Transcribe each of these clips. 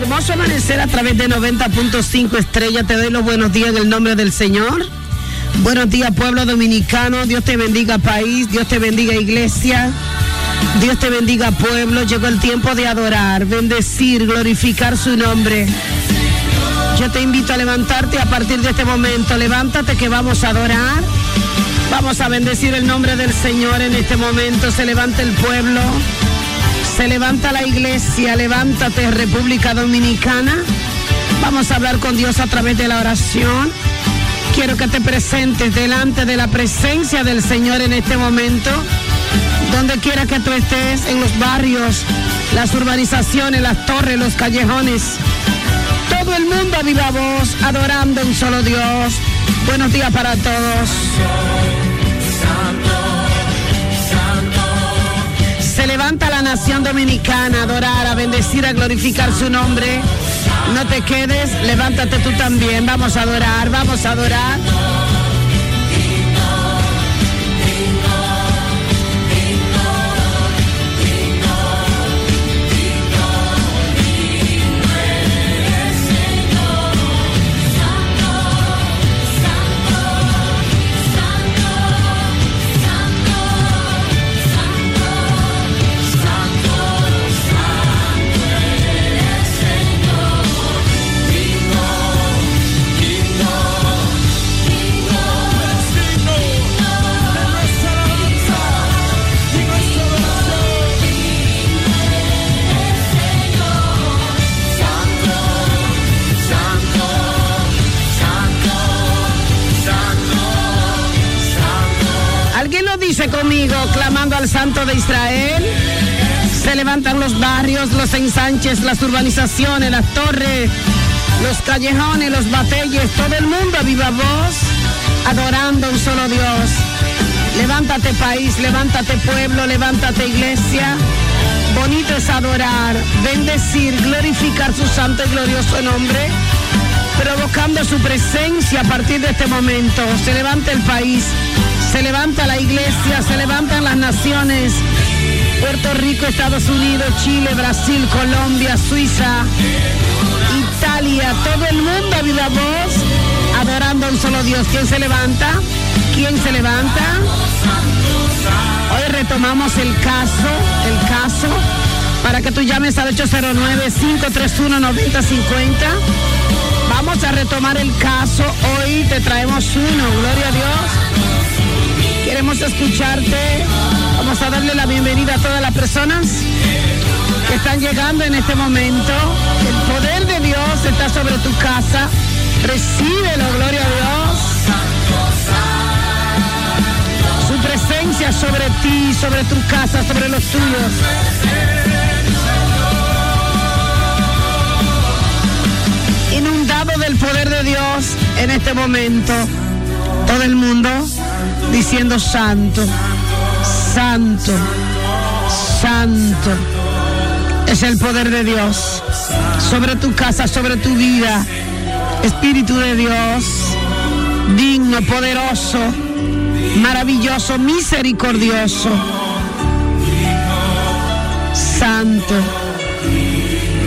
Hermoso amanecer a través de 90.5 estrella. Te doy los buenos días en el nombre del Señor. Buenos días, pueblo dominicano. Dios te bendiga, país. Dios te bendiga, iglesia. Dios te bendiga, pueblo. Llegó el tiempo de adorar, bendecir, glorificar su nombre. Yo te invito a levantarte a partir de este momento. Levántate que vamos a adorar. Vamos a bendecir el nombre del Señor en este momento. Se levanta el pueblo. Se levanta la iglesia, levántate República Dominicana. Vamos a hablar con Dios a través de la oración. Quiero que te presentes delante de la presencia del Señor en este momento. Donde quiera que tú estés, en los barrios, las urbanizaciones, las torres, los callejones. Todo el mundo a viva voz, adorando un solo Dios. Buenos días para todos. Se levanta la nación dominicana a adorar, a bendecir, a glorificar su nombre. No te quedes, levántate tú también. Vamos a adorar, vamos a adorar. Santo de Israel? Se levantan los barrios, los ensanches, las urbanizaciones, las torres, los callejones, los batelles, todo el mundo a viva voz, adorando a un solo Dios. Levántate país, levántate pueblo, levántate iglesia. Bonito es adorar, bendecir, glorificar su santo y glorioso nombre, provocando su presencia a partir de este momento. Se levanta el país, se levanta la iglesia, se levantan las naciones. Puerto Rico, Estados Unidos, Chile, Brasil, Colombia, Suiza, Italia, todo el mundo a voz, adorando a un solo Dios. ¿Quién se levanta? ¿Quién se levanta? Hoy retomamos el caso, el caso, para que tú llames al 809-531-9050. Vamos a retomar el caso. Hoy te traemos uno, gloria a Dios. Queremos escucharte. Vamos a darle la bienvenida a todas las personas que están llegando en este momento. El poder de Dios está sobre tu casa. Recíbelo, gloria a Dios. Su presencia sobre ti, sobre tu casa, sobre los tuyos. Inundado del poder de Dios en este momento. Todo el mundo diciendo santo, santo, santo. Es el poder de Dios sobre tu casa, sobre tu vida. Espíritu de Dios, digno, poderoso, maravilloso, misericordioso, santo.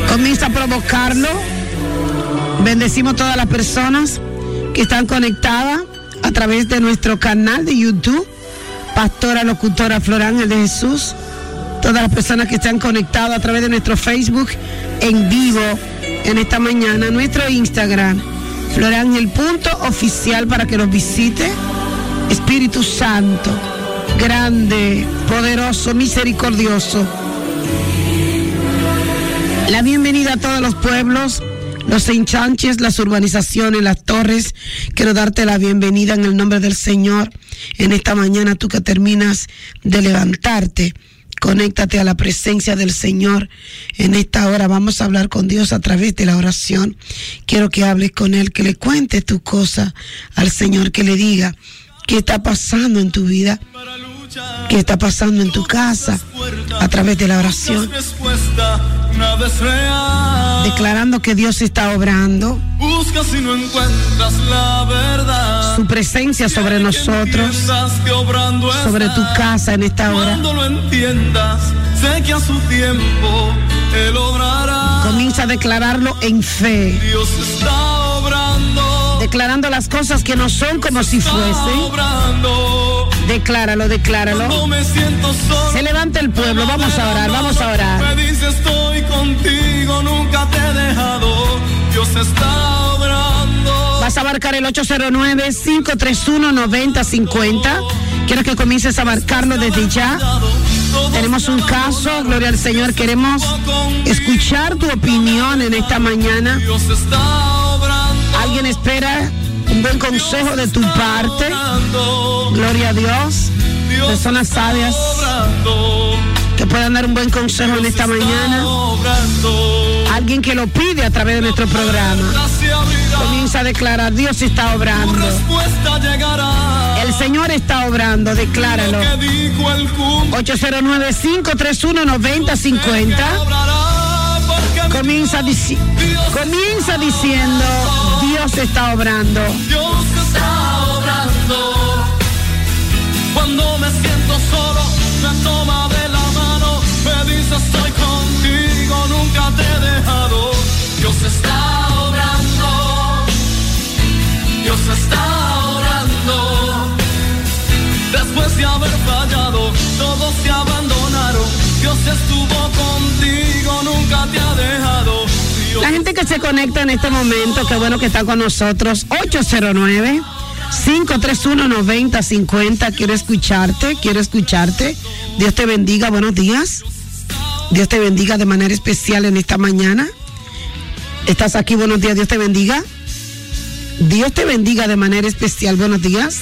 Comienza a provocarlo. Bendecimos todas las personas que están conectadas a través de nuestro canal de YouTube, Pastora Locutora Florángel de Jesús. Todas las personas que están conectadas a través de nuestro Facebook en vivo en esta mañana, nuestro Instagram, Florángel punto oficial para que nos visite. Espíritu Santo, grande, poderoso, misericordioso. La bienvenida a todos los pueblos, los enchanches, las urbanizaciones, las torres. Quiero darte la bienvenida en el nombre del Señor en esta mañana, tú que terminas de levantarte Conéctate a la presencia del Señor en esta hora. Vamos a hablar con Dios a través de la oración. Quiero que hables con Él, que le cuentes tu cosa al Señor, que le diga qué está pasando en tu vida, qué está pasando en tu casa a través de la oración. Declarando que Dios está obrando. Busca si no encuentras la verdad. Su presencia sobre nosotros, sobre tu casa en esta hora. Cuando lo entiendas, sé que a su tiempo Él logrará. Comienza a declararlo en fe. Dios está obrando. Declarando las cosas que no son como si fuesen. Decláralo, decláralo. Se levanta el pueblo, vamos a orar, vamos a orar. Me dice estoy contigo, nunca te he dejado. Dios está obrando. Vas a marcar el 809-531-9050. Quiero que comiences a marcarlo desde ya. Tenemos un caso, gloria al Señor. Queremos escuchar tu opinión en esta mañana. Alguien espera un buen consejo de tu parte. Gloria a Dios. Personas sabias que puedan dar un buen consejo en esta mañana. Alguien que lo pide a través de nuestro programa. Comienza a declarar, Dios está obrando. El Señor está obrando, decláralo. Que dijo el cumple. 809-531-9050. Obrará porque mi Comienza, dici- comienza diciendo, Dios está obrando. Dios está obrando. Cuando me siento solo, me toma nunca te he dejado. Dios está obrando. Dios está obrando. Después de haber fallado, todos te abandonaron. Dios estuvo contigo, nunca te ha dejado. La gente que se conecta en este momento, qué bueno que está con nosotros. 809 531 9050. Quiero escucharte, quiero escucharte. Dios te bendiga, buenos días. Dios te bendiga de manera especial en esta mañana. ¿Estás aquí? Buenos días, Dios te bendiga. Dios te bendiga de manera especial, buenos días.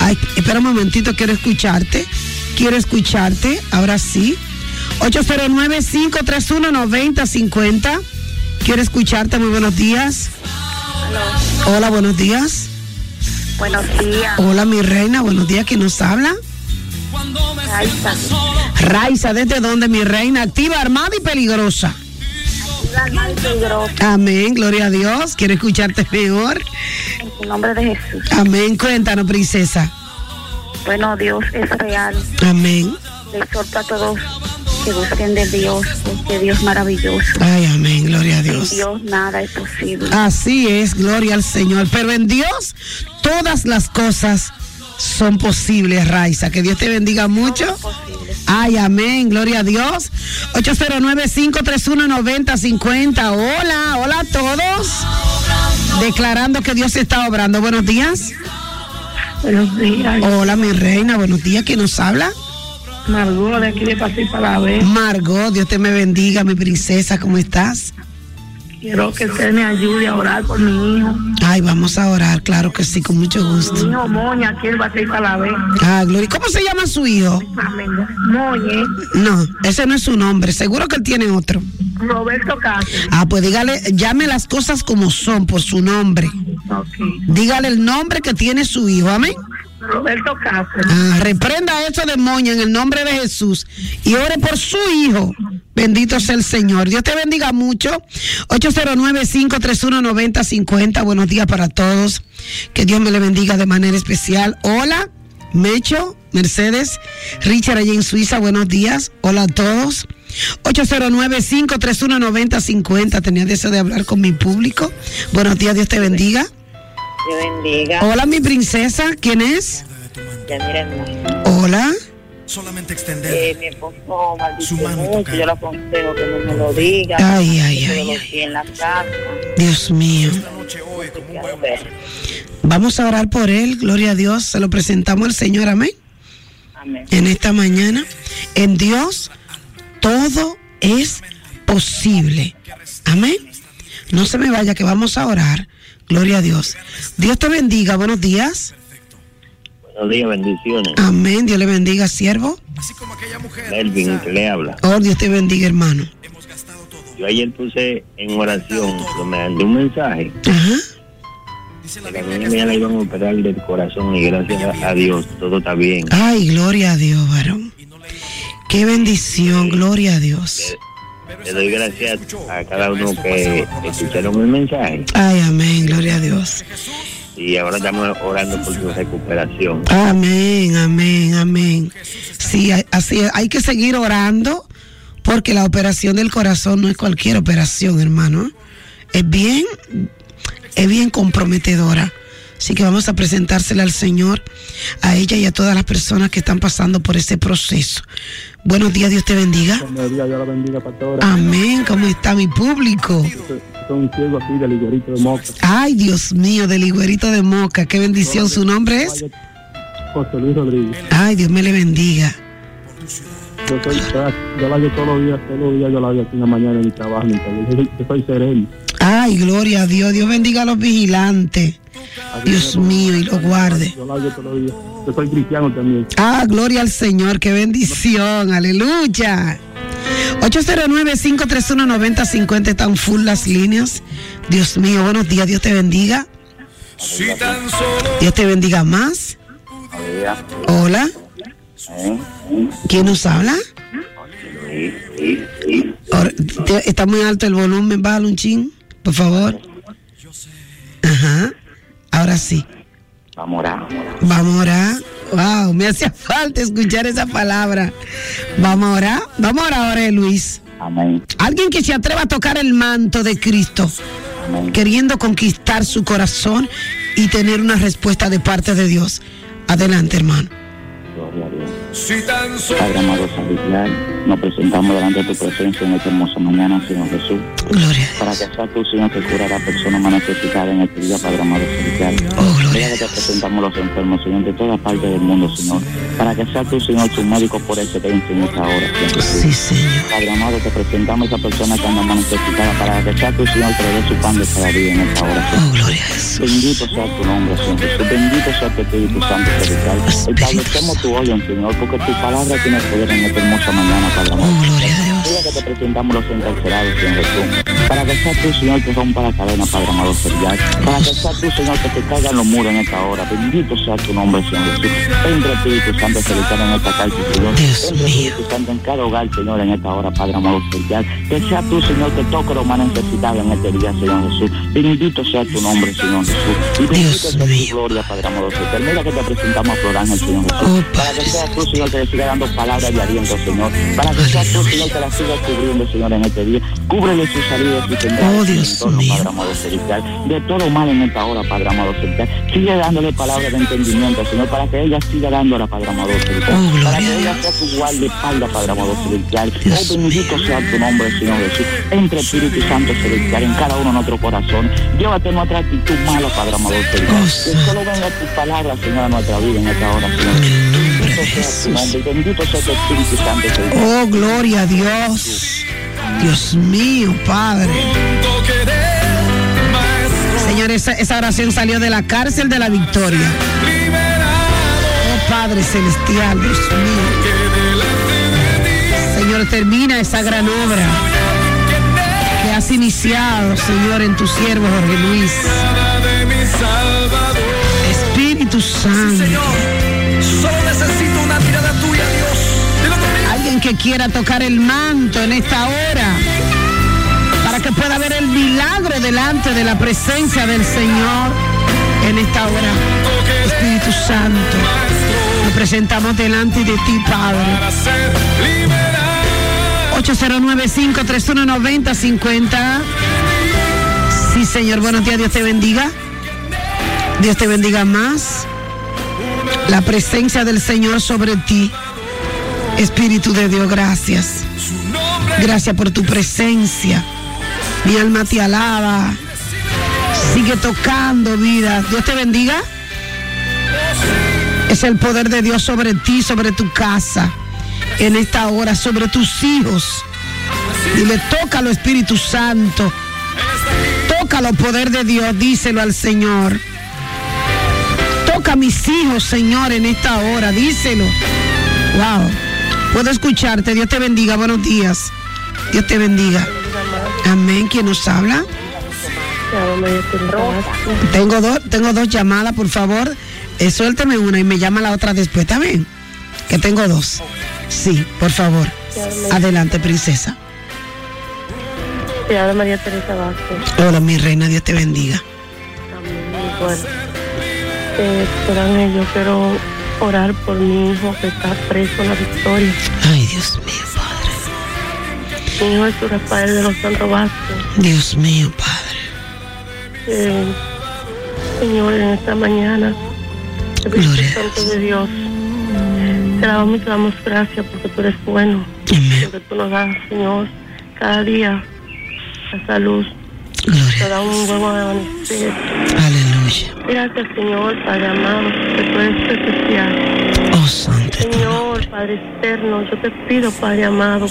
Ay, espera un momentito, quiero escucharte. Quiero escucharte, ahora sí. 809-531-9050. Quiero escucharte, muy buenos días. Hola, buenos días. Buenos días, Hola, mi reina, buenos días. ¿Quién nos habla? Raiza. Raiza, ¿desde dónde, mi reina? Activa, armada y peligrosa. Amén, gloria a Dios. Quiero escucharte mejor. en el nombre de Jesús. Amén, cuéntanos, princesa. Bueno, Dios es real. Amén. Le exhorto a todos que busquen de Dios, porque Dios es maravilloso. Ay, amén, gloria a En Dios. Dios nada es posible. Así es, gloria al Señor. Pero en Dios todas las cosas son posibles, Raiza. Que Dios te bendiga mucho. Ay, amén, gloria a Dios. 809-531-9050. Hola, hola a todos. Declarando que Dios está obrando. Buenos días. Buenos días, Hola, mi reina. Buenos días. ¿Quién nos habla? Margot, de aquí de la vez. Margot, Dios te me bendiga, mi princesa. ¿Cómo estás? Quiero que usted me ayude a orar por mi hijo. Ay, vamos a orar, claro que sí, con mucho gusto. hijo Moña, aquí Pasay para la vez. Ah, gloria. ¿Cómo se llama su hijo? Amén. Moñe, No, ese no es su nombre. Seguro que él tiene otro. Roberto Cáceres. Ah, pues dígale, llame las cosas como son por su nombre. Ok. Dígale el nombre que tiene su hijo. Amén. Roberto Cáceres. Ah, reprenda eso demonio en el nombre de Jesús y ore por su hijo. Bendito sea el Señor. Dios te bendiga mucho. 809-531-9050. Buenos días para todos. Que Dios me le bendiga de manera especial. Hola, Mecho, Mercedes, Richard allá en Suiza. Buenos días. Hola a todos. 809-531-9050. Tenía deseo de hablar con mi público. Buenos días, Dios te bendiga. Bendiga. Hola, mi princesa. ¿Quién es? Ya miren, Hola. Solamente extender. eh, mi esposo maldice Su mano mucho, yo le aconsejo que no me lo diga. Ay, ay, ay, lo ay. tiene en la casa. Dios mío. Vamos a orar por él. Gloria a Dios. Se lo presentamos al Señor. Amén. Amén. En esta mañana. En Dios todo es posible. Amén. No se me vaya que vamos a orar. Gloria a Dios. Dios te bendiga. Buenos días. Buenos días, bendiciones. Amén. Dios le bendiga, siervo. Así como aquella mujer. Melvin, que le habla. Oh, Dios te bendiga, hermano. Hemos gastado todo. Yo ayer puse en oración, me mandé un mensaje, Ajá. Dice la que a Biblia mí que me la iban a operar del corazón y gracias a Dios todo está bien. Ay, gloria a Dios, varón. Qué bendición, gloria a Dios. Le doy gracias a cada uno que escucharon el mensaje Ay, amén, gloria a Dios. y ahora estamos orando por su recuperación. Amén, amén, amén. Sí, así es. hay que seguir orando porque la operación del corazón no es cualquier operación, hermano. Es bien, es bien comprometedora. Así que vamos a presentársela al Señor, a ella y a todas las personas que están pasando por ese proceso. Buenos días, Dios te bendiga. Buenos días, Dios la bendiga, pastora. Amén, ¿cómo está mi público? Un ciego aquí del Liguerito de Moca. Ay, Dios mío, del higuerito de Moca, qué bendición. ¿Su nombre es? José Luis Rodríguez. Ay, Dios me le bendiga. Yo soy, yo la hago todos los días, todos los días yo la hago aquí en la mañana en mi trabajo. Yo soy, yo soy sereno. Ay, gloria a Dios. Dios bendiga a los vigilantes. Dios mío, y los guarde. Yo soy cristiano también. Ah, gloria al Señor, qué bendición, aleluya. 809-531-9050 están full las líneas. Dios mío, buenos días, Dios te bendiga. Si tan solo Dios te bendiga más. Hola, ¿quién nos habla? Está muy alto el volumen, bájalo un chin, por favor. Ajá, ahora sí. Vamos a orar. Vamos a orar. Wow, me hacía falta escuchar esa palabra. Vamos a orar. Vamos a orar ahora, eh, Luis. Amén. Alguien que se atreva a tocar el manto de Cristo, queriendo conquistar su corazón y tener una respuesta de parte de Dios. Adelante, hermano. Si tan solo Padre amado celestial, nos presentamos delante de tu presencia en esta hermosa mañana, Señor Jesús. Gloria a Para Dios. que sea tú, Señor, que cura a la persona más necesitada en este día, Padre amado celestial. Oh, gloria que te presentamos los enfermos, Señor, de toda parte del mundo, Señor. Para que sea tú, Señor, tu médico por excelencia en esta hora, Señor Jesús. Sí, Señor. Padre amado, te presentamos a esa persona que anda más necesitada para que sea tu Señor que le dé su pan de cada día en esta hora. Señor. Oh, gloria a Jesús. Bendito sea tu nombre, Señor Jesús. Bendito sea tu Espíritu Santo Celestial. Establecemos tu orden, Señor, porque tu palabra tiene poder en esta hermosa mañana, Padre amado. Oh, que te presentamos los encarcelados, Señor Jesús. Para que sea tú, Señor, que rompa la cadena, Padre amado celestial. Para que sea tú, Señor, que te caigan los muros en esta hora. Bendito sea tu nombre, Señor Jesús. Entra Espíritu Santo celestial en esta cárcel, Señor. Dios Entra. Espíritu Santo en cada hogar, Señor, en esta hora, Padre amado celestial. Que sea tú, Señor, que toque lo más necesitado en este día, Señor Jesús. Bendito sea tu nombre, Señor Jesús. Y bendito Dios sea tu gloria, Padre amado celestial. Mira que te presentamos a Flor Ángel, Señor Jesús. Oh, Para que sea tú, Señor, que le siga dando palabras de aliento, Señor. Para que sea tú, Señor, que la siga cubriendo, Señor, en este día. Cúbrele sus salidas y entradas Oh, en Dios entorno, mío. Padre amado celestial. De todo mal en esta hora, Padre amado celestial. Sigue dándole palabras de entendimiento, Señor, para que ella siga dándola, Padre amado celestial. Oh, para que ella sea tu guardaespaldas, Padre amado celestial. Oh, bendito mío. sea tu nombre, Señor Jesús. Entre Espíritu Santo celestial en cada uno de nuestros corazones. Llévate nuestra actitud mala, Padre amado celestial. Oh, que solo venga tu palabra, Señor, a nuestra vida en esta hora, Señor. Oh, gloria a Dios. Dios mío, Padre. Señor, esa, esa oración salió de la cárcel de la victoria. Oh, Padre celestial, Dios mío. Señor, termina esa gran obra que has iniciado, Señor, en tu siervo Jorge Luis. Espíritu Santo. Solo necesito una mirada tuya, Dios. Alguien que quiera tocar el manto en esta hora para que pueda ver el milagro delante de la presencia del Señor en esta hora. Espíritu Santo, nos presentamos delante de ti, Padre. Para ser liberado. 809-531-9050. Sí, Señor, buenos días, Dios te bendiga. Dios te bendiga más. La presencia del Señor sobre ti. Espíritu de Dios, gracias. Gracias por tu presencia. Mi alma te alaba. Sigue tocando vida. Dios te bendiga. Es el poder de Dios sobre ti, sobre tu casa. En esta hora, sobre tus hijos. Dile, tócalo Espíritu Santo. Tócalo poder de Dios, díselo al Señor. Toca a mis hijos, Señor, en esta hora. Díselo. Wow. Puedo escucharte. Dios te bendiga. Buenos días. Dios te bendiga. Amén. ¿Quién nos habla? Tengo dos, tengo dos llamadas, por favor. Eh, suélteme una y me llama la otra después, ¿está bien? Que tengo dos. Sí, por favor. Adelante, princesa. Te habla María Teresa Vázquez. Hola, mi reina, Dios te bendiga. Amén. Eh, yo quiero orar por mi hijo que está preso en la victoria. Ay, Dios mío, Padre. Mi hijo es su Rafael de los Santos Vázquez. Dios mío, Padre. Eh, Señor, en esta mañana, Gloria Santo de Dios, te damos y te damos gracias porque tú eres bueno. Amén. Porque tú nos das, Señor, cada día la salud. Gloria. Te da un nuevo amanecer. Aleluya. Gracias, Señor, Padre amado, porque tú eres especial. Oh, santo. Señor, Padre eterno, yo te pido, Padre amado,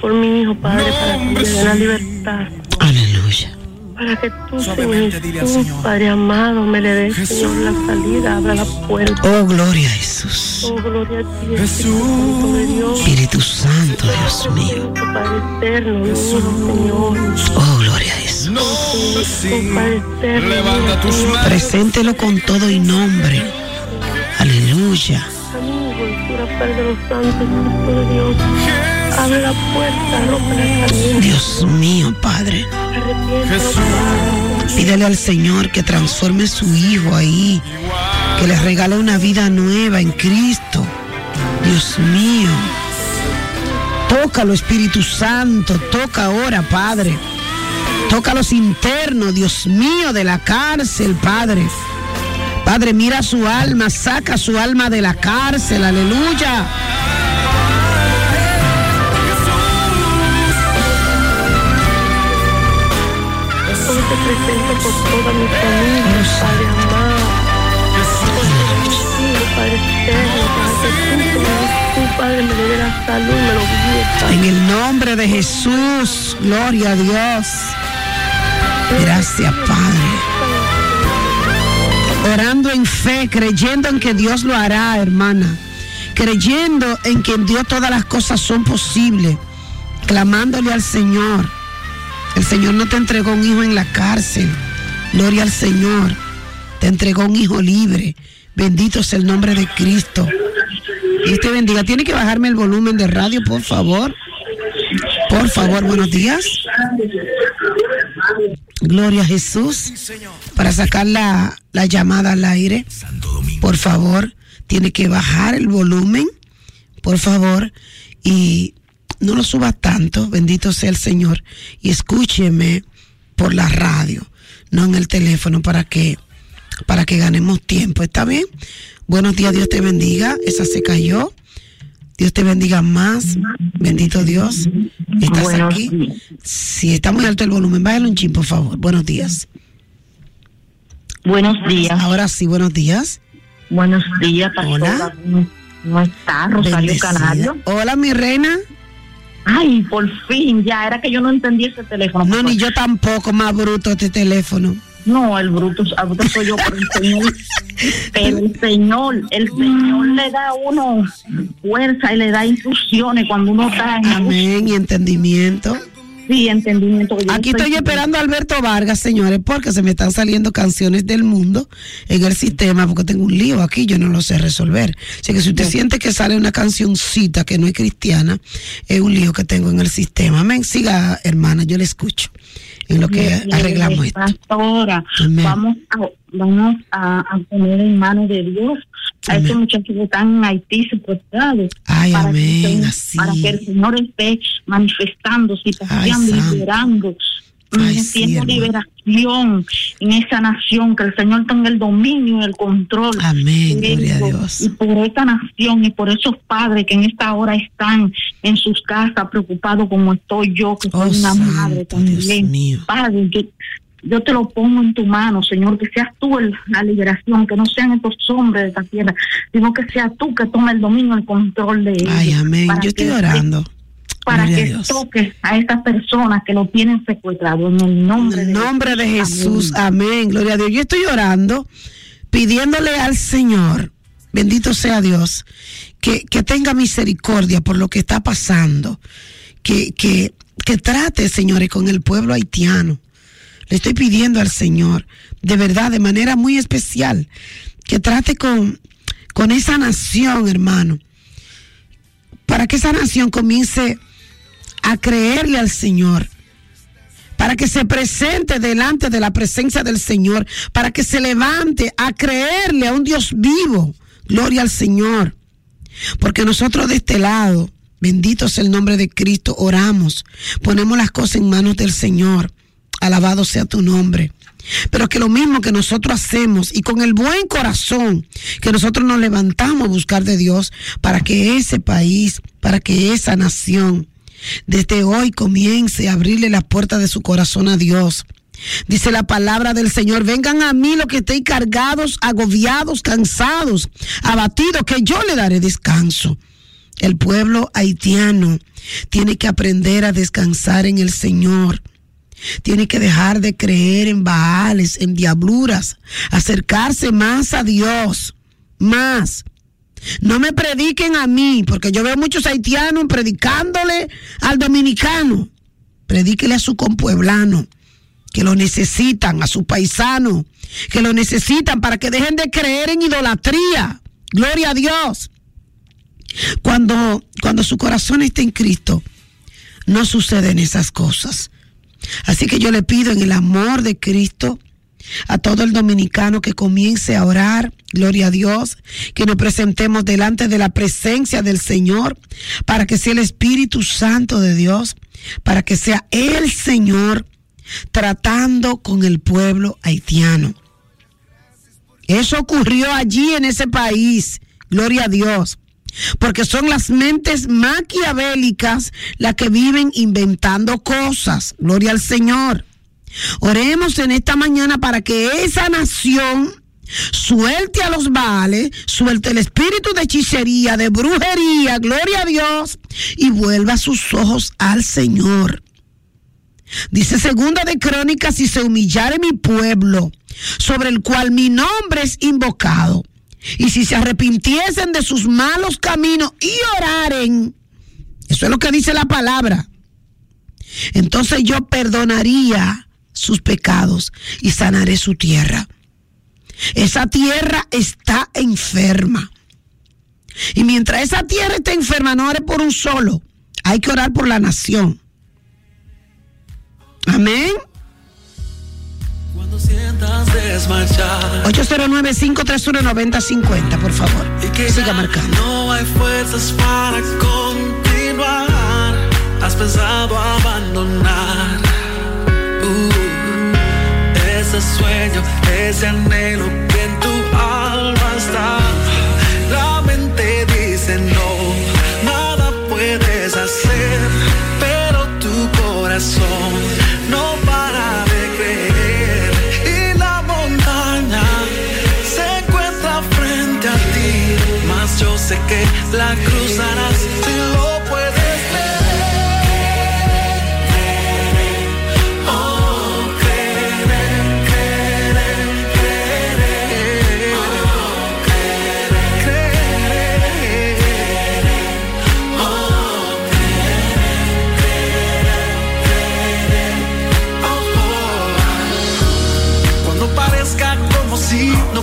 por mi hijo, Padre, para que me dé la libertad. Aleluya. Para que tú, Señor Jesús, Padre amado, me le des, Señor, la salida, abra la puerta. Oh, gloria a Jesús. Oh, gloria a ti, Espíritu Santo de Dios. Espíritu Santo, Dios mío. Padre eterno, Señor. Oh, gloria a Jesús. Oh, Padre eterno, mira, Señor. Preséntelo con todo y nombre. Aleluya. Abre la puerta. Dios mío, Padre. Padre. Pídele al Señor que transforme su hijo ahí. Que le regale una vida nueva en Cristo. Dios mío. Tócalo, Espíritu Santo. Toca ahora, Padre. Toca los internos, Dios mío, de la cárcel, Padre. Padre, mira su alma, saca su alma de la cárcel, aleluya. Hoy te presento por toda mi familia, Padre amado. Padre eterno, que tú, Padre, me dé la salud, me lo Padre. En el nombre de Jesús, gloria a Dios. Gracias, Padre. Orando en fe, creyendo en que Dios lo hará, hermana. Creyendo en que en Dios todas las cosas son posibles. Clamándole al Señor. El Señor no te entregó un hijo en la cárcel. Gloria al Señor. Te entregó un hijo libre. Bendito sea el nombre de Cristo. Dios te bendiga. Tiene que bajarme el volumen de radio, por favor. Por favor, buenos días. Gloria a Jesús. Para sacar la, la llamada al aire, por favor, tiene que bajar el volumen, por favor, y no lo suba tanto, bendito sea el Señor, y escúcheme por la radio, no en el teléfono, para que, para que ganemos tiempo, ¿está bien? Buenos días, Dios te bendiga, esa se cayó. Dios te bendiga más. Bendito Dios. ¿Estás Buenos aquí? días. Si está muy alto el volumen, bájalo un chin, por favor. Buenos días. Buenos días. Ahora sí, buenos días. Buenos días, pastora. Hola. ¿Cómo está Rosario Bendecida. Canario? Hola, mi reina. Ay, por fin, ya era que yo no entendía ese teléfono. No, ni yo tampoco, más bruto este teléfono. No, el bruto, el bruto soy yo, pero el Señor, pero el Señor, el Señor le da a uno fuerza y le da instrucciones cuando uno está en Amén y entendimiento. sí, entendimiento. Yo Aquí estoy esperando a Alberto Vargas, señores, porque se me están saliendo canciones del mundo en el sistema, porque tengo un lío aquí, yo no lo sé resolver. Así que si usted siente que sale una cancioncita que no es cristiana, es un lío que tengo en el sistema. Amén. Siga, hermana, yo le escucho en lo que arreglamos esto. Pastora, Amén. vamos a, vamos a, a poner en manos de Dios a Amén. estos muchachos que están en Haití secuestrados. Ay, para que amén, el Señor- así. Para que el Señor esté manifestándose, santo. liberando, Ay, sí, liberación en esa nación, que el Señor tenga el dominio y el control. Amén, de gloria a Dios. Y por esta nación y por esos padres que en esta hora están en sus casas preocupados como estoy yo, que soy Oh, una santo, madre también. mío. Padre, yo, yo te lo pongo en tu mano, Señor, que seas tú el- la liberación, que no sean estos hombres de esta tierra, sino que sea tú que tome el dominio, el control de ellos. Ay, amén. Yo estoy orando. Para Gloria que Dios. toques a estas personas que lo tienen secuestrado en el nombre En de el nombre de Jesús. Jesús, amén. Gloria a Dios. Yo estoy orando pidiéndole al Señor, bendito sea Dios, que, que tenga misericordia por lo que está pasando, que, que, que trate, señores, con el pueblo haitiano. Le estoy pidiendo al Señor, de verdad, de manera muy especial, que trate con, con esa nación, hermano, para que esa nación comience a creerle al Señor, para que se presente delante de la presencia del Señor, para que se levante a creerle a un Dios vivo. Gloria al Señor. Porque nosotros de este lado, bendito sea el nombre de Cristo, oramos, ponemos las cosas en manos del Señor. Alabado sea tu nombre. Pero que lo mismo que nosotros hacemos y con el buen corazón que nosotros nos levantamos a buscar de Dios para que ese país, para que esa nación, desde hoy comience a abrirle la puerta de su corazón a Dios. Dice la palabra del Señor, vengan a mí los que estéis cargados, agobiados, cansados, abatidos, que yo le daré descanso. El pueblo haitiano tiene que aprender a descansar en el Señor. Tiene que dejar de creer en baales, en diabluras, acercarse más a Dios, más. No me prediquen a mí, porque yo veo muchos haitianos predicándole al dominicano. Predíquele a su compueblano, que lo necesitan, a su paisano, que lo necesitan para que dejen de creer en idolatría. Gloria a Dios. Cuando, cuando su corazón está en Cristo, no suceden esas cosas. Así que yo le pido en el amor de Cristo a todo el dominicano que comience a orar, gloria a Dios, que nos presentemos delante de la presencia del Señor, para que sea el Espíritu Santo de Dios, para que sea el Señor tratando con el pueblo haitiano. Eso ocurrió allí en ese país, gloria a Dios porque son las mentes maquiavélicas las que viven inventando cosas. Gloria al Señor. Oremos en esta mañana para que esa nación suelte a los baales, suelte el espíritu de hechicería, de brujería, gloria a Dios, y vuelva sus ojos al Señor. Dice segunda de crónicas, si se humillare mi pueblo, sobre el cual mi nombre es invocado, y si se arrepintiesen de sus malos caminos y oraren, eso es lo que dice la palabra, entonces yo perdonaría sus pecados y sanaré su tierra. Esa tierra está enferma. Y mientras esa tierra está enferma, no ore por un solo. Hay que orar por la nación. Amén. Cuando sientas desmayar 809-531-9050, por favor. y que Siga marcando. no hay fuerzas para continuar, has pensado abandonar ese sueño, ese anhelo que en tu alma está. La mente dice no, nada puedes hacer, pero tu corazón no para de creer y la montaña se encuentra frente a ti, mas yo sé que la cruzarás si lo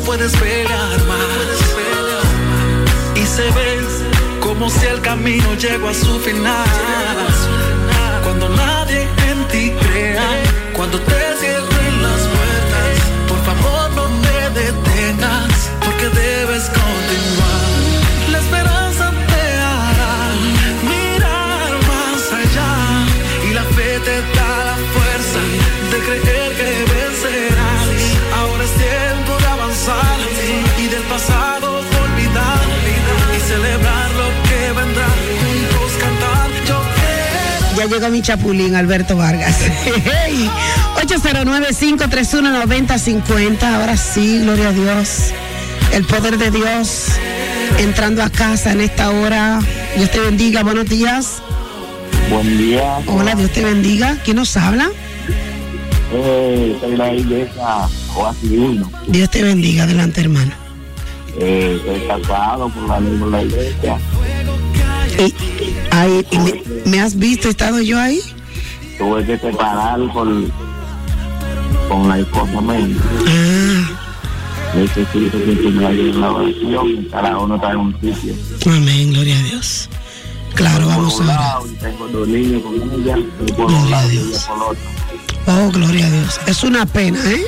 puedes pelear más y se ve como si el camino llegó a su final. Cuando nadie en ti crea, cuando te cierren las puertas, por favor no te detengas, porque debes continuar. Ya llegó mi chapulín, Alberto Vargas. Hey, 809-531-9050. Ahora sí, gloria a Dios. El poder de Dios entrando a casa en esta hora. Dios te bendiga. Buenos días. Buen día. Hola, Dios te bendiga. ¿Quién nos habla? Eh, soy la iglesia o así divino. Dios te bendiga. Adelante, hermano. Eh, estoy casado por la de la iglesia. Y, me, me has visto? ¿He estado yo ahí? Tuve que separar con, con la esposa mía. Ah, Necesito que tú me ayudes en la oración cada uno está en un sitio. amén. Gloria a Dios. Claro, vamos a lado, y tengo dos niños con ella, y por Gloria un a lado Dios. por otro. Oh, gloria a Dios. Es una pena, ¿eh?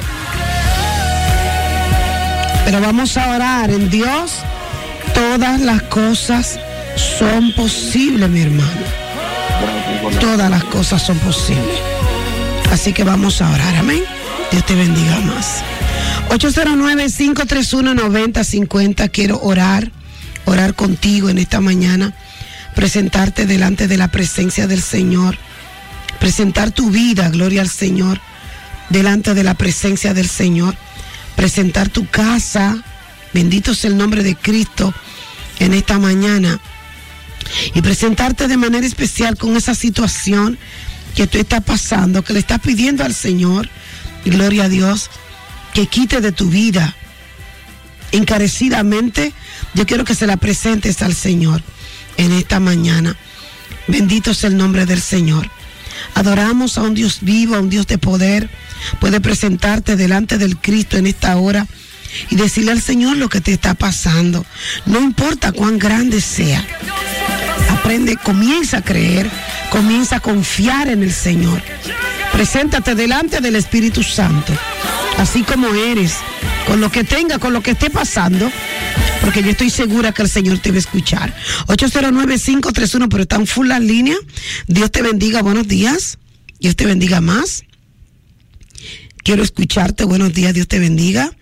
Pero vamos a orar en Dios. Todas las cosas son posibles, mi hermano. Todas las cosas son posibles. Así que vamos a orar, amén. Dios te bendiga más. 809-531-9050. Quiero orar, orar contigo en esta mañana. Presentarte delante de la presencia del Señor. Presentar tu vida, gloria al Señor, delante de la presencia del Señor. Presentar tu casa. Bendito sea el nombre de Cristo en esta mañana y presentarte de manera especial con esa situación que tú estás pasando, que le estás pidiendo al Señor, gloria a Dios, que quite de tu vida. Encarecidamente, yo quiero que se la presentes al Señor en esta mañana. Bendito sea el nombre del Señor. Adoramos a un Dios vivo, a un Dios de poder. Puede presentarte delante del Cristo en esta hora y decirle al Señor lo que te está pasando. No importa cuán grande sea. Aprende, comienza a creer, comienza a confiar en el Señor. Preséntate delante del Espíritu Santo, así como eres, con lo que tenga, con lo que esté pasando, porque yo estoy segura que el Señor te va a escuchar. 809-531, pero están full las líneas. Dios te bendiga, buenos días. Dios te bendiga más. Quiero escucharte, buenos días, Dios te bendiga.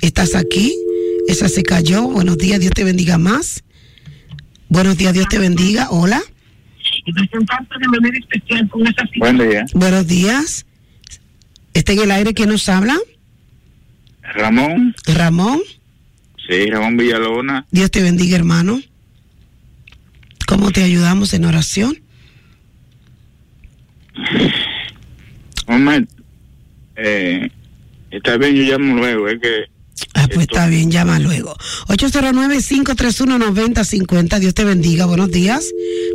¿Estás aquí? Esa se cayó. Buenos días, Dios te bendiga más. Buenos días, Dios te bendiga. Hola. Y presentarte de manera especial con esa Buen día. Buenos días. ¿Está en el aire quién nos habla? Ramón. Ramón. Sí, Ramón Villalona. Dios te bendiga, hermano. ¿Cómo te ayudamos en oración? Hombre, eh, está bien, yo llamo luego, es que Pues está bien, llama luego. 809-531-9050. Dios te bendiga. Buenos días.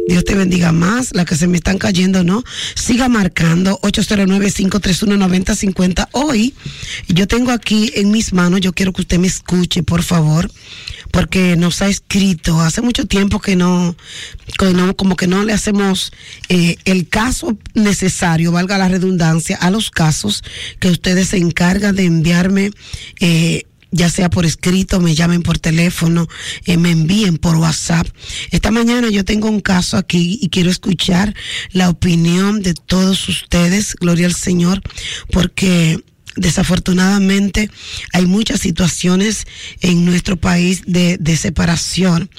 Dios te bendiga más. Las que se me están cayendo, ¿no? Siga marcando. 809-531-9050. Hoy yo tengo aquí en mis manos, yo quiero que usted me escuche, por favor, porque nos ha escrito. Hace mucho tiempo que no, que no como que no le hacemos eh, el caso necesario, valga la redundancia, a los casos que ustedes se encargan de enviarme. Eh, ya sea por escrito, me llamen por teléfono, eh, me envíen por WhatsApp. Esta mañana yo tengo un caso aquí y quiero escuchar la opinión de todos ustedes, gloria al Señor, porque desafortunadamente hay muchas situaciones en nuestro país de, de separación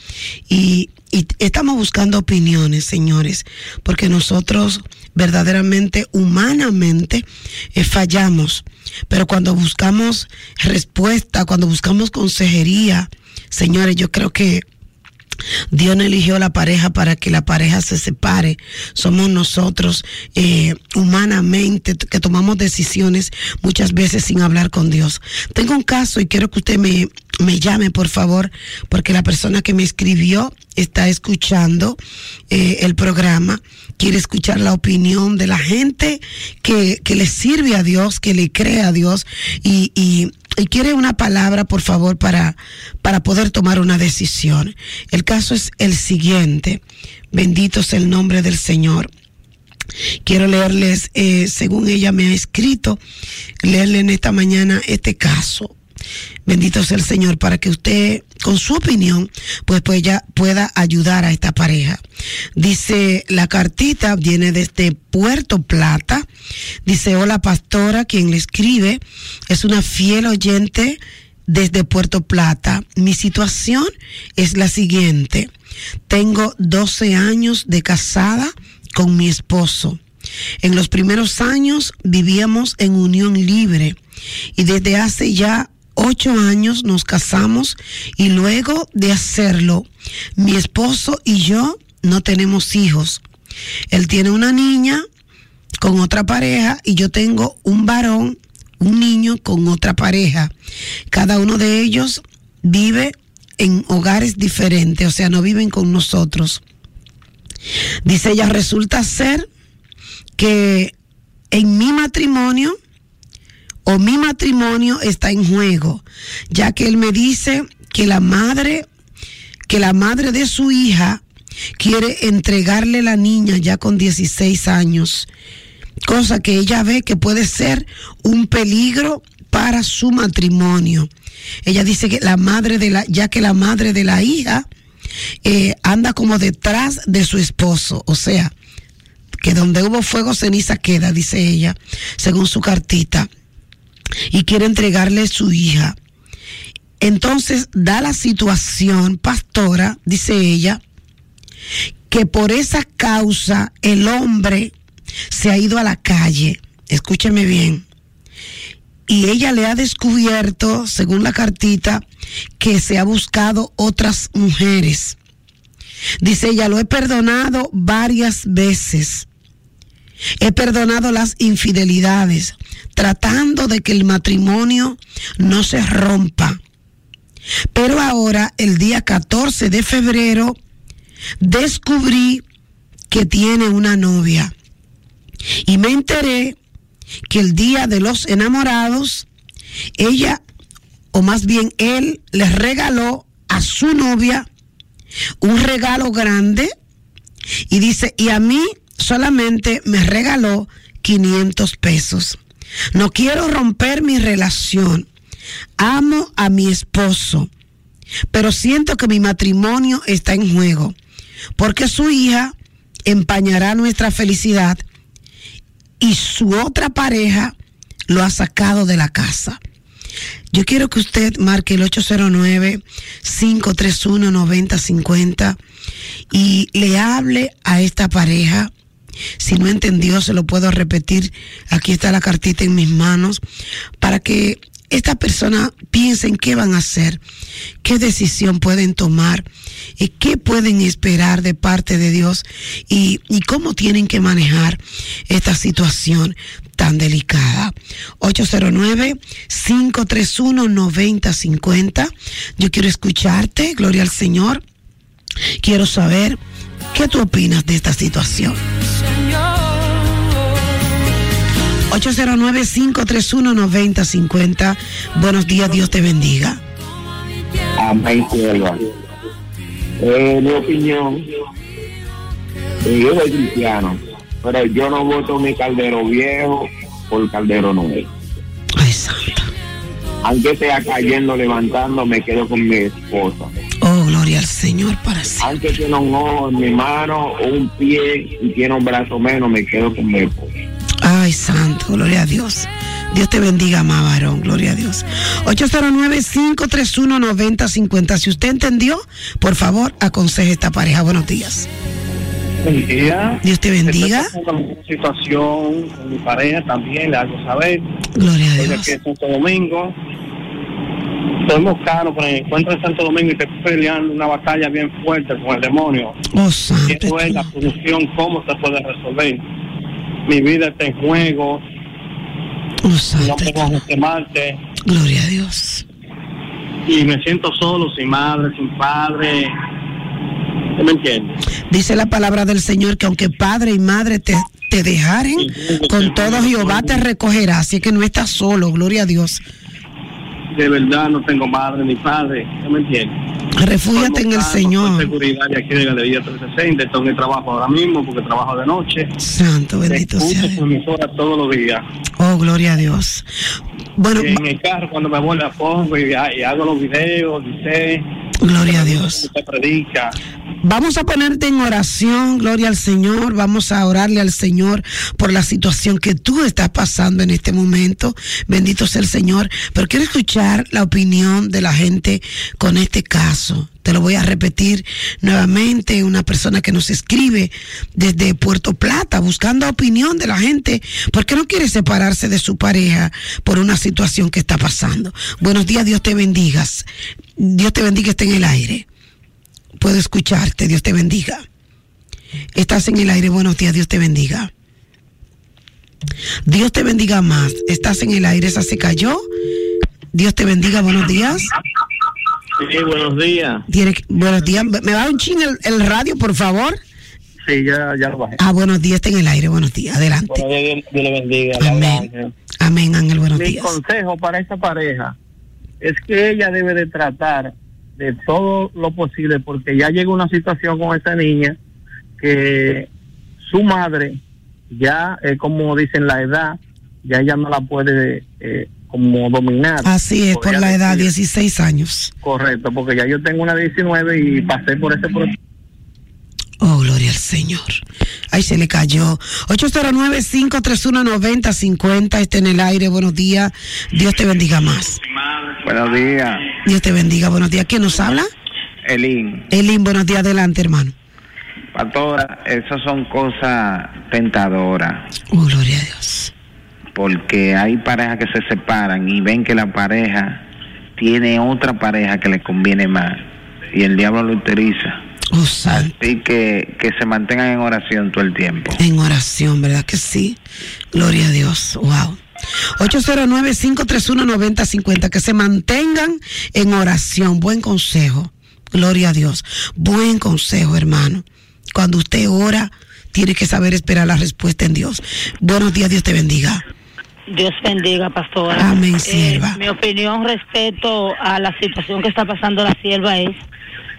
y, y estamos buscando opiniones, señores, porque nosotros verdaderamente, humanamente, eh, fallamos. Pero cuando buscamos respuesta, cuando buscamos consejería, señores, yo creo que Dios no eligió la pareja para que la pareja se separe. Somos nosotros eh, humanamente que tomamos decisiones muchas veces sin hablar con Dios. Tengo un caso y quiero que usted me, me llame, por favor, porque la persona que me escribió está escuchando eh, el programa, quiere escuchar la opinión de la gente que, que le sirve a Dios, que le cree a Dios y, y, y quiere una palabra, por favor, para, para poder tomar una decisión. El caso es el siguiente. Bendito sea el nombre del Señor. Quiero leerles, eh, según ella me ha escrito, leerle en esta mañana este caso. Bendito sea el Señor para que usted, con su opinión, pues, pues ya pueda ayudar a esta pareja. Dice, la cartita viene desde Puerto Plata. Dice, hola pastora, quien le escribe es una fiel oyente desde Puerto Plata. Mi situación es la siguiente. Tengo 12 años de casada con mi esposo. En los primeros años vivíamos en unión libre y desde hace ya ocho años nos casamos y luego de hacerlo, mi esposo y yo no tenemos hijos. Él tiene una niña con otra pareja y yo tengo un varón un niño con otra pareja. Cada uno de ellos vive en hogares diferentes, o sea, no viven con nosotros. Dice ella, resulta ser que en mi matrimonio o mi matrimonio está en juego, ya que él me dice que la madre, que la madre de su hija quiere entregarle la niña ya con 16 años, cosa que ella ve que puede ser un peligro para su matrimonio. Ella dice que la madre de la, ya que la madre de la hija eh, anda como detrás de su esposo, o sea, que donde hubo fuego ceniza queda, dice ella, según su cartita, y quiere entregarle su hija. Entonces da la situación, pastora, dice ella, que por esa causa el hombre se ha ido a la calle. Escúcheme bien. Y ella le ha descubierto, según la cartita, que se ha buscado otras mujeres. Dice ella, lo he perdonado varias veces. He perdonado las infidelidades, tratando de que el matrimonio no se rompa. Pero ahora, el día 14 de febrero, descubrí que tiene una novia. Y me enteré que el día de los enamorados, ella, o más bien él, les regaló a su novia un regalo grande y dice, y a mí solamente me regaló 500 pesos. No quiero romper mi relación. Amo a mi esposo, pero siento que mi matrimonio está en juego, porque su hija empañará nuestra felicidad y su otra pareja lo ha sacado de la casa. Yo quiero que usted marque el 809-531-9050 y le hable a esta pareja. Si no entendió, se lo puedo repetir. Aquí está la cartita en mis manos para que esta persona piense en qué van a hacer, qué decisión pueden tomar y qué pueden esperar de parte de Dios y, y cómo tienen que manejar esta situación tan delicada. 809-531-9050. Yo quiero escucharte, gloria al Señor. Quiero saber qué tú opinas de esta situación. 809-531-9050. Buenos días, Dios te bendiga. Amén. Eh, mi opinión, eh, yo soy cristiano, pero yo no voto mi caldero viejo por caldero nuevo. Ay, santa. Aunque sea cayendo, levantando, me quedo con mi esposa. Oh, gloria al Señor para siempre. Aunque tiene un ojo en mi mano o un pie y tiene un brazo menos, me quedo con mi esposa. Ay, santo, gloria a Dios. Dios te bendiga, más varón, gloria a Dios. 809-531-9050. Si usted entendió, por favor, aconseje esta pareja. Buenos días. Buen día. Dios te bendiga. Estoy una situación con mi pareja también, le hago saber. Gloria a Estoy Dios. aquí en Santo Domingo. Estoy buscando, pero me encuentro en Santo Domingo y estoy peleando una batalla bien fuerte con el demonio. Oh, Y santo. eso es la solución, cómo se puede resolver. Mi vida está en juego, no puedo quemarte Gloria a Dios. y me siento solo, sin madre, sin padre. ¿Tú me entiendes? Dice la palabra del Señor que aunque padre y madre te, te dejaren, con todo Jehová te recogerá. Así que no estás solo, gloria a Dios. De verdad no tengo madre ni padre. ¿Tú me entiendes? Refúgiate en el Señor. seguridad de aquí de Galería 360. Estoy en el trabajo ahora mismo porque trabajo de noche. Santo, bendito sea todos los días. Oh, gloria a Dios. Bueno, Y en el carro cuando me voy la pongo y, y hago los videos, dice. gloria a Dios. Usted predica. Vamos a ponerte en oración, gloria al Señor. Vamos a orarle al Señor por la situación que tú estás pasando en este momento. Bendito sea el Señor. Pero quiero escuchar la opinión de la gente con este caso. Te lo voy a repetir nuevamente. Una persona que nos escribe desde Puerto Plata buscando opinión de la gente porque no quiere separarse de su pareja por una situación que está pasando. Buenos días, Dios te bendigas. Dios te bendiga, esté en el aire puedo escucharte. Dios te bendiga. Estás en el aire. Buenos días. Dios te bendiga. Dios te bendiga más. Estás en el aire, esa se cayó. Dios te bendiga, buenos días. Sí, buenos días. Tiene que- buenos días. ¿Me va un ching el, el radio, por favor? Sí, ya, ya lo bajé. Ah, buenos días, está en el aire. Buenos días, adelante. Bueno, Dios, Dios le bendiga. Ángel. Amén, Ángel, buenos Mi días. consejo para esta pareja es que ella debe de tratar de todo lo posible porque ya llega una situación con esa niña que su madre ya, eh, como dicen la edad, ya ella no la puede eh, como dominar. Así es, por la edad, decir. 16 años. Correcto, porque ya yo tengo una de 19 y pasé por ese proceso. Oh, gloria al Señor. Ahí se le cayó. 809-531-9050. Está en el aire. Buenos días. Dios te bendiga más. Buenos días, Dios te bendiga. Buenos días. ¿Quién nos habla? Elin. Elin, buenos días. Adelante, hermano. Pastora, esas son cosas tentadoras. Oh, gloria a Dios. Porque hay parejas que se separan y ven que la pareja tiene otra pareja que le conviene más. Y el diablo lo utiliza. Oh. Así que que se mantengan en oración todo el tiempo. En oración, ¿verdad que sí? Gloria a Dios. Wow. 809-531-9050. Que se mantengan en oración. Buen consejo. Gloria a Dios. Buen consejo, hermano. Cuando usted ora, tiene que saber esperar la respuesta en Dios. Buenos días, Dios te bendiga. Dios bendiga, pastora. Amén, Eh, sierva. mi opinión respecto a la situación que está pasando la sierva es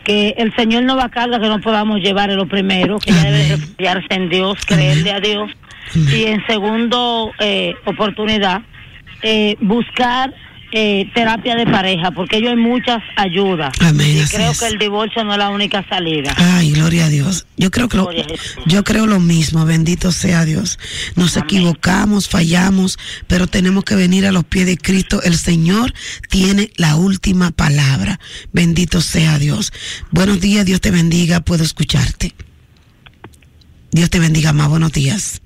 que el Señor no va a carga que no podamos llevar en lo primero, que ella debe refugiarse en Dios, creerle a Dios. Y en segundo eh, oportunidad, eh, buscar eh, terapia de pareja, porque ello hay muchas ayudas. Amén, y creo es. que el divorcio no es la única salida. Ay, gloria a Dios. Yo creo que lo, yo creo lo mismo, bendito sea Dios. Nos equivocamos, fallamos, pero tenemos que venir a los pies de Cristo. El Señor tiene la última palabra. Bendito sea Dios. Buenos días, Dios te bendiga, puedo escucharte. Dios te bendiga más, buenos días.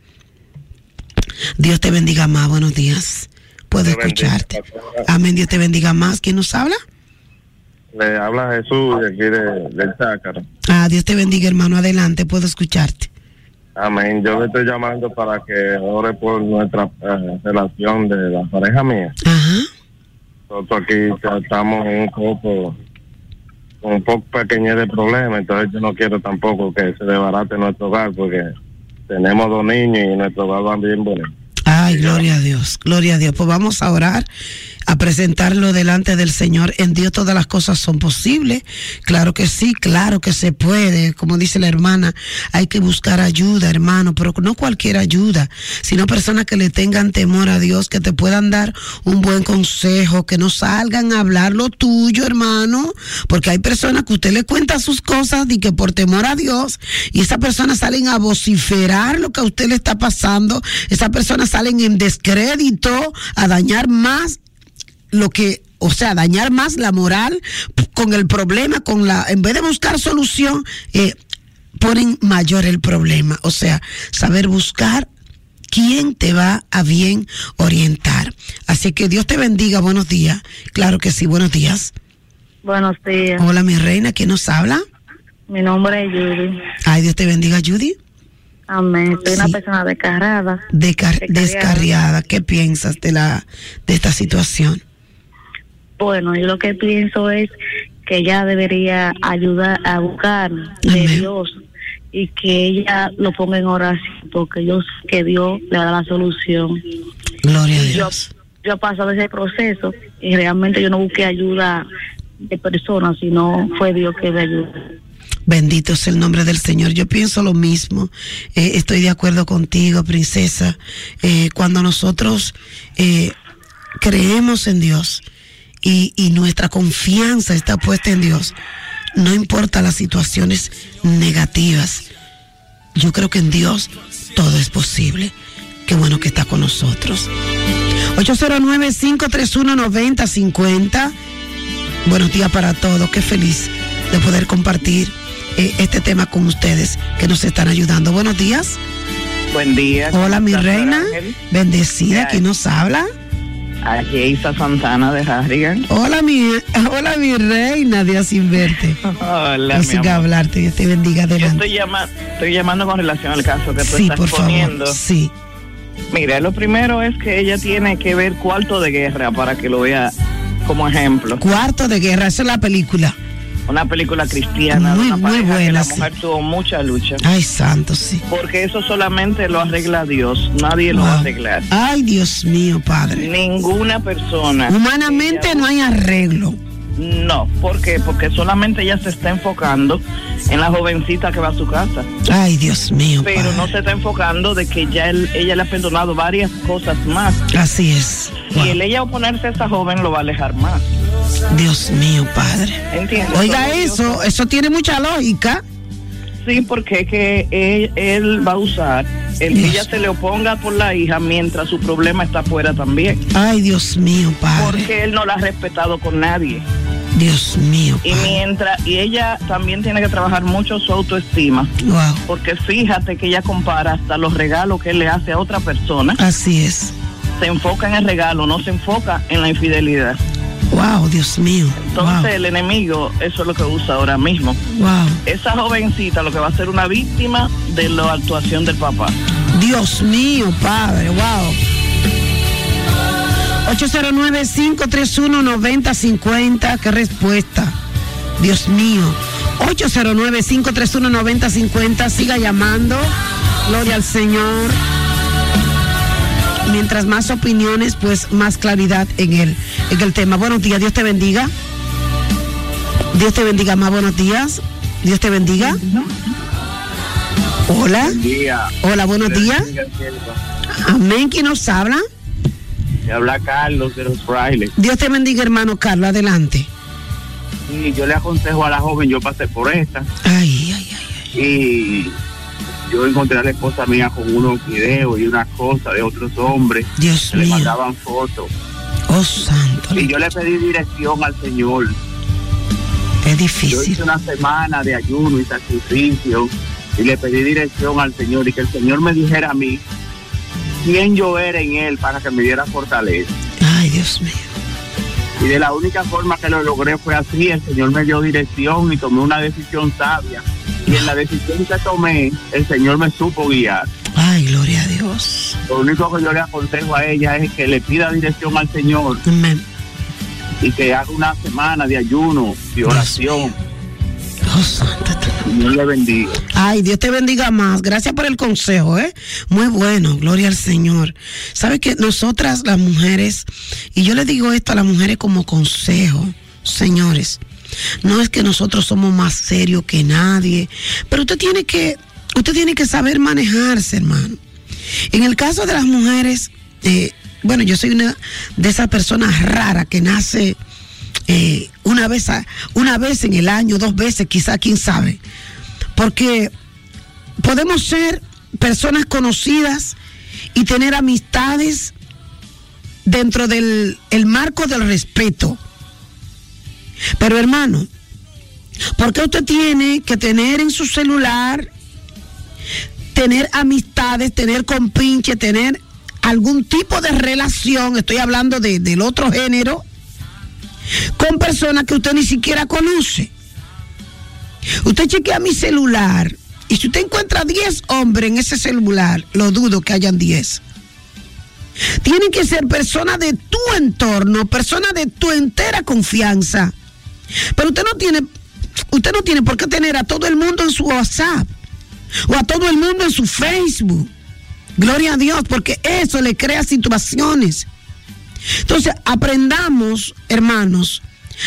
Dios te bendiga más, buenos días. Puedo Dios bendiga, escucharte. Amén, Dios te bendiga más. ¿Quién nos habla? Le habla Jesús de aquí de, del Chácaro. Ah, Dios te bendiga, hermano. Adelante, puedo escucharte. Amén. Yo le estoy llamando para que ore por nuestra eh, relación de la pareja mía. Nosotros aquí estamos un poco, un poco pequeñez de problemas, entonces yo no quiero tampoco que se desbarate nuestro hogar porque tenemos dos niños y nuestro hogar va bien bonito. Ay, gloria a Dios, gloria a Dios. Pues vamos a orar, a presentarlo delante del Señor. En Dios todas las cosas son posibles. Claro que sí, claro que se puede. Como dice la hermana, hay que buscar ayuda, hermano, pero no cualquier ayuda, sino personas que le tengan temor a Dios, que te puedan dar un buen consejo, que no salgan a hablar lo tuyo, hermano, porque hay personas que usted le cuenta sus cosas y que por temor a Dios, y esas personas salen a vociferar lo que a usted le está pasando, esas personas salen en descrédito a dañar más lo que, o sea, dañar más la moral con el problema, con la, en vez de buscar solución, eh, ponen mayor el problema. O sea, saber buscar quién te va a bien orientar. Así que Dios te bendiga, buenos días. Claro que sí, buenos días. Buenos días. Hola, mi reina, ¿quién nos habla? Mi nombre es Judy. Ay, Dios te bendiga, Judy. Amén. Soy una persona Descarriada. descarriada. ¿Qué piensas de la de esta situación? Bueno, yo lo que pienso es que ella debería ayudar a buscar de Dios y que ella lo ponga en oración porque yo sé que Dios le da la solución. Gloria a Yo, Dios. yo he pasado ese proceso y realmente yo no busqué ayuda de personas, sino fue Dios que me ayudó. Bendito es el nombre del Señor. Yo pienso lo mismo. Eh, estoy de acuerdo contigo, princesa. Eh, cuando nosotros eh, creemos en Dios y, y nuestra confianza está puesta en Dios, no importa las situaciones negativas, yo creo que en Dios todo es posible. Qué bueno que está con nosotros. 809-531-9050. Buenos días para todos. Qué feliz de poder compartir eh, este tema con ustedes que nos están ayudando. Buenos días. Buen día. Hola, mi reina. Ángel. Bendecida. ¿Quién nos habla? Aquí Isa Santana de Harrigan. Hola, mi, hola, mi reina. Días sin verte. Hola, siga amor. hablarte. Dios te bendiga Yo adelante. estoy, llama- estoy llamando con relación al caso que tú Sí, estás por favor. poniendo. Sí. Mira, lo primero es que ella tiene que ver Cuarto de Guerra para que lo vea como ejemplo. Cuarto de guerra, esa es la película. Una película cristiana, Muy, una muy pareja que buena, la sí. mujer tuvo mucha lucha. Ay, santo, sí. Porque eso solamente lo arregla Dios, nadie lo va a arreglar. Ay, Dios mío, Padre. Ninguna persona. Humanamente no hay arreglo. No, ¿por qué? Porque solamente ella se está enfocando en la jovencita que va a su casa. Ay, Dios mío, Pero no se está enfocando de que ya él- ella le ha perdonado varias cosas más. Así es. Y el ella oponerse a esa joven lo va a alejar más. Dios mío, Padre. ¿Entiendes? Oiga Dios eso, eso tiene mucha lógica. Sí, porque es que él, él va a usar el que ella se le oponga por la hija mientras su problema está afuera también. Ay, Dios mío, Padre. Porque él no la ha respetado con nadie. Dios mío. Y mientras y ella también tiene que trabajar mucho su autoestima. Wow. Porque fíjate que ella compara hasta los regalos que él le hace a otra persona. Así es. Se enfoca en el regalo, no se enfoca en la infidelidad. Wow, Dios mío. Entonces el enemigo, eso es lo que usa ahora mismo. Wow. Esa jovencita lo que va a ser una víctima de la actuación del papá. Dios mío, Padre, wow. 809-531-9050, qué respuesta. Dios mío. 809-531-9050, siga llamando. Gloria al Señor. Mientras más opiniones, pues más claridad en el, en el tema. Buenos días, Dios te bendiga. Dios te bendiga, más buenos días. Dios te bendiga. Hola. día. Hola, buenos días. Amén. ¿Quién nos habla? Te habla Carlos de los frailes. Dios te bendiga, hermano Carlos. Adelante. Y yo le aconsejo a la joven, yo pasé por esta. Ay, ay, Y yo encontré a la esposa mía con unos videos y unas cosas de otros hombres. Dios que le mío. mandaban fotos. Oh, santo. Y yo le pedí dirección al Señor. Es Yo difícil. hice una semana de ayuno y sacrificio y le pedí dirección al Señor y que el Señor me dijera a mí quién yo era en Él para que me diera fortaleza. Ay, Dios mío. Y de la única forma que lo logré fue así, el Señor me dio dirección y tomé una decisión sabia. Y en la decisión que tomé, el Señor me supo guiar. Ay, gloria a Dios. Lo único que yo le aconsejo a ella es que le pida dirección al Señor Amén. y que haga una semana de ayuno y oración. Oh, santo. Dios le bendiga. Ay, Dios te bendiga más. Gracias por el consejo, ¿eh? Muy bueno, gloria al Señor. ¿Sabe que nosotras las mujeres, y yo le digo esto a las mujeres como consejo, señores, no es que nosotros somos más serios que nadie, pero usted tiene que, usted tiene que saber manejarse, hermano. En el caso de las mujeres, eh, bueno, yo soy una de esas personas raras que nace eh, una vez una vez en el año, dos veces, quizá, quién sabe. Porque podemos ser personas conocidas y tener amistades dentro del el marco del respeto. Pero hermano, ¿por qué usted tiene que tener en su celular, tener amistades, tener compinche, tener algún tipo de relación, estoy hablando de- del otro género, con personas que usted ni siquiera conoce? Usted chequea mi celular y si usted encuentra 10 hombres en ese celular, lo dudo que hayan 10. Tienen que ser personas de tu entorno, personas de tu entera confianza. Pero usted no tiene, usted no tiene por qué tener a todo el mundo en su WhatsApp o a todo el mundo en su Facebook. Gloria a Dios, porque eso le crea situaciones. Entonces, aprendamos, hermanos,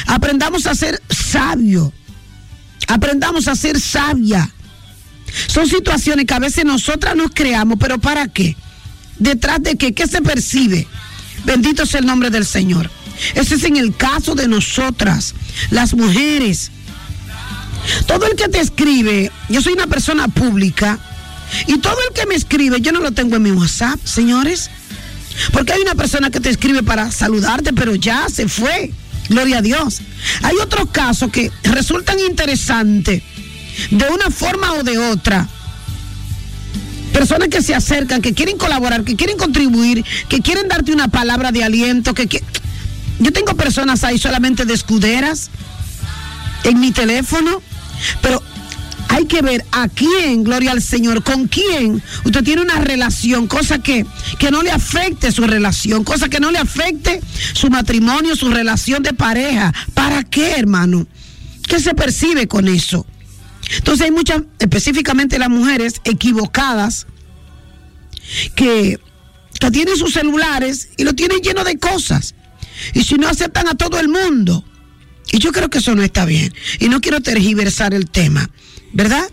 aprendamos a ser sabios. Aprendamos a ser sabia. Son situaciones que a veces nosotras nos creamos, pero ¿para qué? ¿Detrás de qué? ¿Qué se percibe? Bendito sea el nombre del Señor. Ese es en el caso de nosotras, las mujeres. Todo el que te escribe, yo soy una persona pública, y todo el que me escribe, yo no lo tengo en mi WhatsApp, señores. Porque hay una persona que te escribe para saludarte, pero ya se fue. Gloria a Dios. Hay otros casos que resultan interesantes de una forma o de otra. Personas que se acercan, que quieren colaborar, que quieren contribuir, que quieren darte una palabra de aliento, que, qui- yo tengo personas ahí solamente de escuderas en mi teléfono, pero hay que ver a quién, gloria al Señor, con quién usted tiene una relación, cosa que, que no le afecte su relación, cosa que no le afecte su matrimonio, su relación de pareja. ¿Para qué, hermano? ¿Qué se percibe con eso? Entonces hay muchas, específicamente las mujeres equivocadas, que, que tienen sus celulares y lo tienen lleno de cosas. Y si no aceptan a todo el mundo. Y yo creo que eso no está bien. Y no quiero tergiversar el tema, ¿verdad?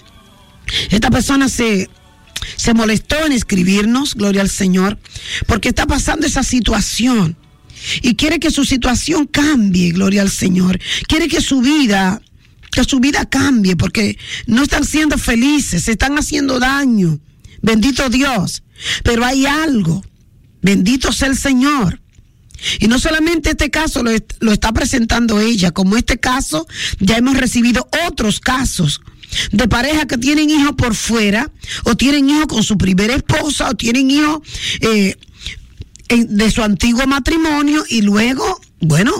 Esta persona se, se molestó en escribirnos, gloria al Señor, porque está pasando esa situación. Y quiere que su situación cambie, gloria al Señor. Quiere que su vida, que su vida cambie, porque no están siendo felices, se están haciendo daño. Bendito Dios. Pero hay algo. Bendito sea el Señor. Y no solamente este caso lo, lo está presentando ella, como este caso ya hemos recibido otros casos de parejas que tienen hijos por fuera, o tienen hijos con su primera esposa, o tienen hijos eh, de su antiguo matrimonio, y luego, bueno,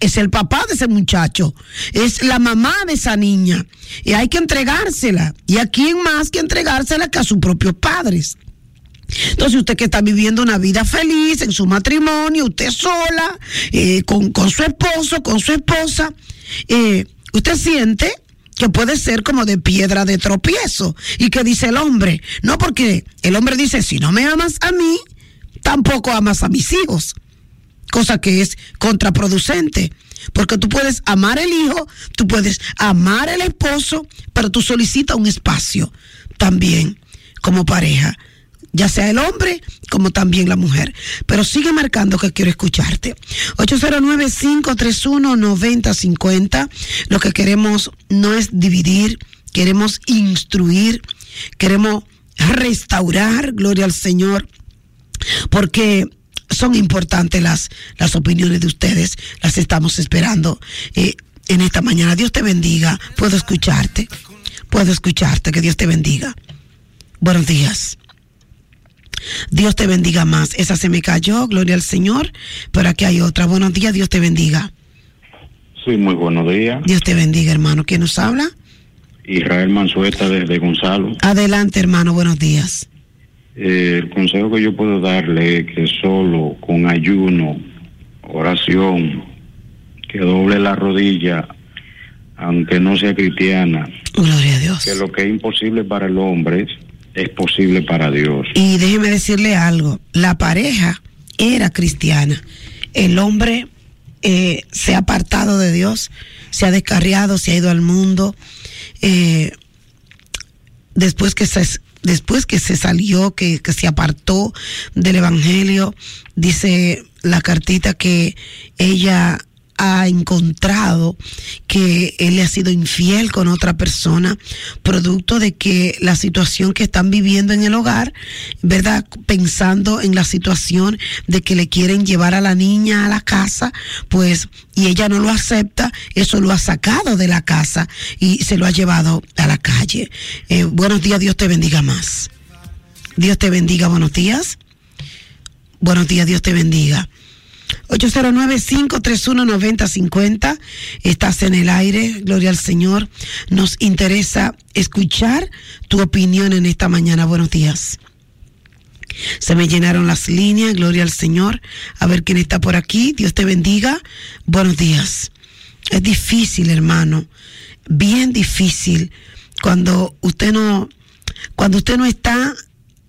es el papá de ese muchacho, es la mamá de esa niña, y hay que entregársela. ¿Y a quién más que entregársela que a sus propios padres? Entonces usted que está viviendo una vida feliz en su matrimonio, usted sola, eh, con, con su esposo, con su esposa, eh, usted siente que puede ser como de piedra de tropiezo. ¿Y que dice el hombre? No, porque el hombre dice, si no me amas a mí, tampoco amas a mis hijos. Cosa que es contraproducente. Porque tú puedes amar el hijo, tú puedes amar el esposo, pero tú solicitas un espacio también como pareja ya sea el hombre como también la mujer. Pero sigue marcando que quiero escucharte. 809-531-9050. Lo que queremos no es dividir, queremos instruir, queremos restaurar, gloria al Señor, porque son importantes las, las opiniones de ustedes, las estamos esperando eh, en esta mañana. Dios te bendiga, puedo escucharte, puedo escucharte, que Dios te bendiga. Buenos días. Dios te bendiga más. Esa se me cayó, gloria al Señor, pero aquí hay otra. Buenos días, Dios te bendiga. Sí, muy buenos días. Dios te bendiga, hermano. ¿Quién nos habla? Israel Mansueta desde Gonzalo. Adelante, hermano, buenos días. Eh, el consejo que yo puedo darle es que solo con ayuno, oración, que doble la rodilla, aunque no sea cristiana. Gloria a Dios. Que lo que es imposible para el hombre es posible para Dios. Y déjeme decirle algo, la pareja era cristiana, el hombre eh, se ha apartado de Dios, se ha descarriado, se ha ido al mundo, eh, después que se después que se salió, que, que se apartó del evangelio, dice la cartita que ella ha encontrado que él le ha sido infiel con otra persona, producto de que la situación que están viviendo en el hogar, ¿verdad? Pensando en la situación de que le quieren llevar a la niña a la casa, pues, y ella no lo acepta, eso lo ha sacado de la casa y se lo ha llevado a la calle. Eh, buenos días, Dios te bendiga más. Dios te bendiga, buenos días. Buenos días, Dios te bendiga. 809-531-9050. Estás en el aire, gloria al Señor. Nos interesa escuchar tu opinión en esta mañana. Buenos días. Se me llenaron las líneas, gloria al Señor. A ver quién está por aquí. Dios te bendiga. Buenos días. Es difícil, hermano. Bien difícil cuando usted no, cuando usted no está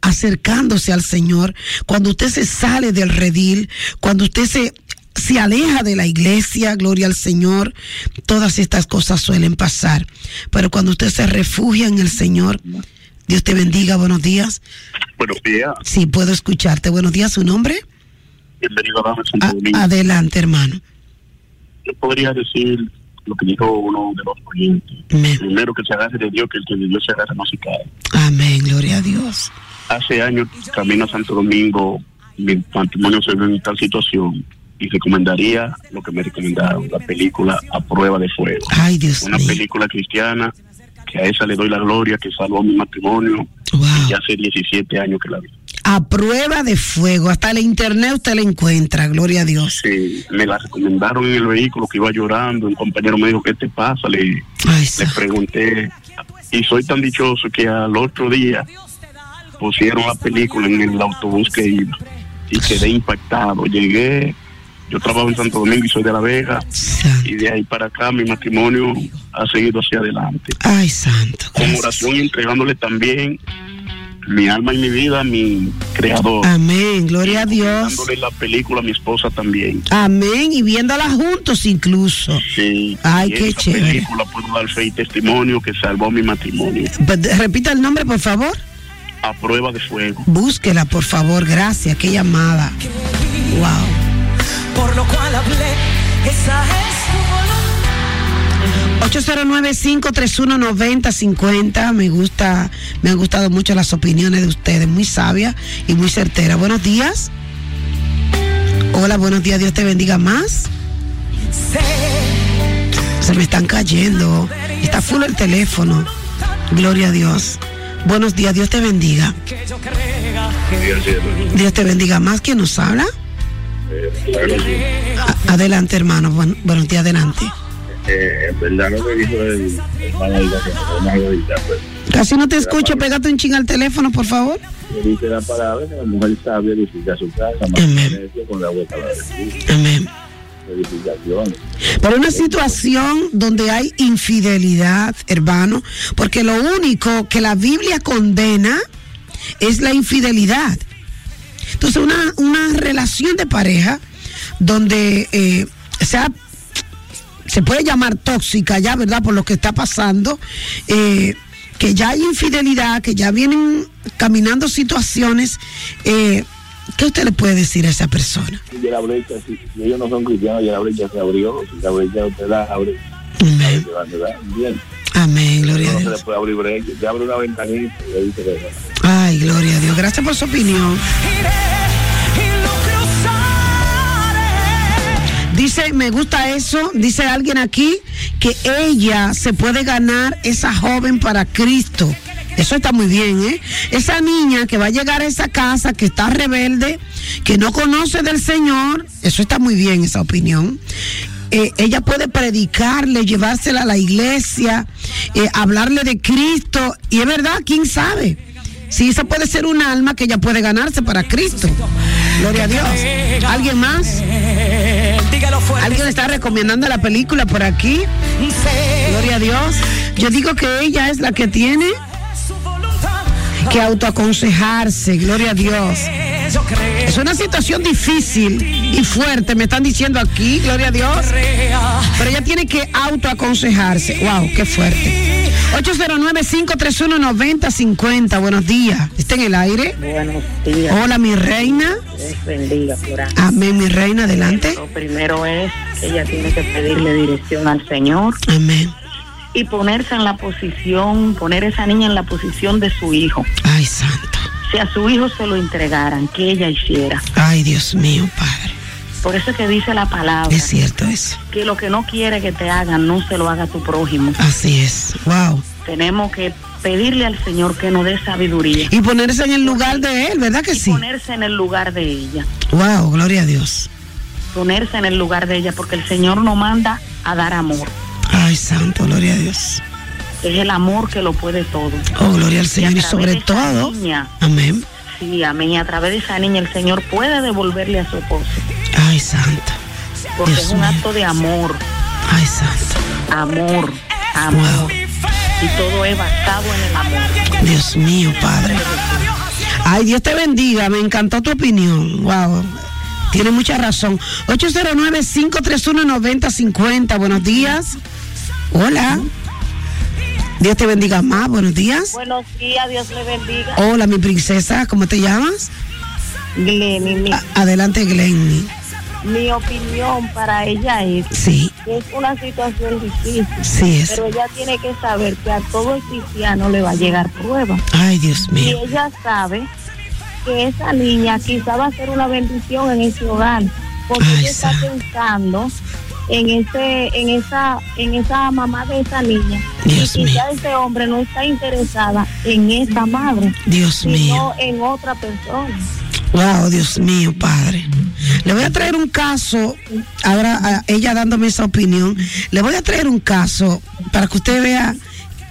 acercándose al Señor, cuando usted se sale del redil, cuando usted se, se aleja de la iglesia, gloria al Señor, todas estas cosas suelen pasar. Pero cuando usted se refugia en el Señor, Dios te bendiga, buenos días. Buenos días. Sí, puedo escucharte. Buenos días, ¿su nombre? Bienvenido a Santo Domingo. adelante, hermano. Yo podría decir lo que dijo uno de los oyentes. Primero que se agarre de Dios, que el que de Dios se agarre no se cae. Amén, gloria a. Hace años, camino a Santo Domingo, mi matrimonio se ve en tal situación y recomendaría lo que me recomendaron, la película A Prueba de Fuego. Ay, Dios Una película cristiana que a esa le doy la gloria, que salvó mi matrimonio. Y ya hace 17 años que la vi. A prueba de fuego, hasta el internet usted la encuentra, gloria a Dios. Sí, me la recomendaron en el vehículo que iba llorando. Un compañero me dijo, ¿qué te pasa? Le, le pregunté Y soy tan dichoso que al otro día pusieron la película en el autobús que iba y quedé impactado. Llegué, yo trabajo en Santo Domingo y soy de La Vega y de ahí para acá mi matrimonio ha seguido hacia adelante. Ay, santo. Con oración y entregándole también mi alma y mi vida a mi creador. Amén, gloria a Dios. Dándole la película a mi esposa también. Amén, y viéndola juntos incluso. Sí. Ay, qué esa chévere. película puedo dar fe y testimonio que salvó mi matrimonio. Pues, Repita el nombre, por favor. A prueba de fuego. Búsquela, por favor, gracias. Qué llamada. Wow. Por lo cual hablé, esa es tu voluntad. 809-531-9050. Me gusta, me han gustado mucho las opiniones de ustedes, muy sabias y muy certeras. Buenos días. Hola, buenos días, Dios te bendiga más. Se me están cayendo. Está full el teléfono. Gloria a Dios. Buenos días, Dios te bendiga. Dios te bendiga más. ¿Quién nos habla? Adelante, hermano. Buen- buenos días, adelante. Eh, en verdad lo que dijo el hermano de la hermano de la Casi no te escucho. Pégate un ching al teléfono, por favor. que dice la palabra que la mujer sabia edifica su casa, mantiene con la boca la de Amén. Edificación. Pero una situación donde hay infidelidad, hermano, porque lo único que la Biblia condena es la infidelidad. Entonces, una, una relación de pareja donde eh, sea, se puede llamar tóxica ya, ¿verdad? Por lo que está pasando, eh, que ya hay infidelidad, que ya vienen caminando situaciones. eh, ¿Qué usted le puede decir a esa persona? Y la brecha, si, si ellos no son cristianos, ya la brecha se abrió. Si la brecha usted la abre, sabe que va a quedar bien. Amén, gloria a No se Dios. le puede abrir brecha. Usted abre una ventanita y ahí se le Ay, gloria a Dios. Gracias por su opinión. Dice, me gusta eso, dice alguien aquí, que ella se puede ganar esa joven para Cristo. Eso está muy bien, ¿eh? Esa niña que va a llegar a esa casa, que está rebelde, que no conoce del Señor, eso está muy bien, esa opinión. Eh, ella puede predicarle, llevársela a la iglesia, eh, hablarle de Cristo, y es verdad, quién sabe. Si esa puede ser un alma que ella puede ganarse para Cristo. Gloria a Dios. ¿Alguien más? ¿Alguien está recomendando la película por aquí? Gloria a Dios. Yo digo que ella es la que tiene que autoaconsejarse. Gloria a Dios. Es una situación difícil y fuerte, me están diciendo aquí, gloria a Dios. Pero ella tiene que autoaconsejarse. Wow, qué fuerte. 809-531-9050. Buenos días. ¿Está en el aire? Buenos días. Hola, mi reina. Bendiga. Amén, mi reina. Adelante. Lo primero es que ella tiene que pedirle dirección al Señor. Amén. Y ponerse en la posición, poner esa niña en la posición de su hijo. Ay, santo. Si a su hijo se lo entregaran, que ella hiciera. Ay, Dios mío, Padre. Por eso es que dice la palabra. Es cierto eso. Que lo que no quiere que te hagan, no se lo haga a tu prójimo. Así es. Wow. Tenemos que pedirle al Señor que nos dé sabiduría. Y ponerse en el lugar de él, ¿verdad que Y sí? ponerse en el lugar de ella. Wow, gloria a Dios. Ponerse en el lugar de ella, porque el Señor nos manda a dar amor. Ay, santo, gloria a Dios. Es el amor que lo puede todo. Oh, gloria al Señor. Y sobre todo, niña, amén. sí, amén. Y a través de esa niña el Señor puede devolverle a su esposo. Ay, santo. Porque Dios es un mío. acto de amor. Ay, santo. Amor. Amor. Y todo es basado en el amor. Dios mío, Padre. Ay, Dios te bendiga. Me encantó tu opinión. Wow. Tiene mucha razón. 809-531-9050. Buenos días. Hola. Dios te bendiga más. Buenos días. Buenos días, Dios le bendiga. Hola, mi princesa. ¿Cómo te llamas? Glenny, mi, Adelante, Glenny. mi opinión para ella es Sí. que es una situación difícil. Sí es. Pero ella tiene que saber que a todo cristiano le va a llegar prueba. Ay, Dios Y mío. ella sabe que esa niña quizá va a ser una bendición en ese hogar, porque ella está pensando en ese, en esa, en esa mamá de esa niña. Dios y quizá ese hombre no está interesada en esa madre, Dios sino mío. en otra persona. Wow, Dios mío, Padre. Le voy a traer un caso, ahora a ella dándome esa opinión, le voy a traer un caso para que usted vea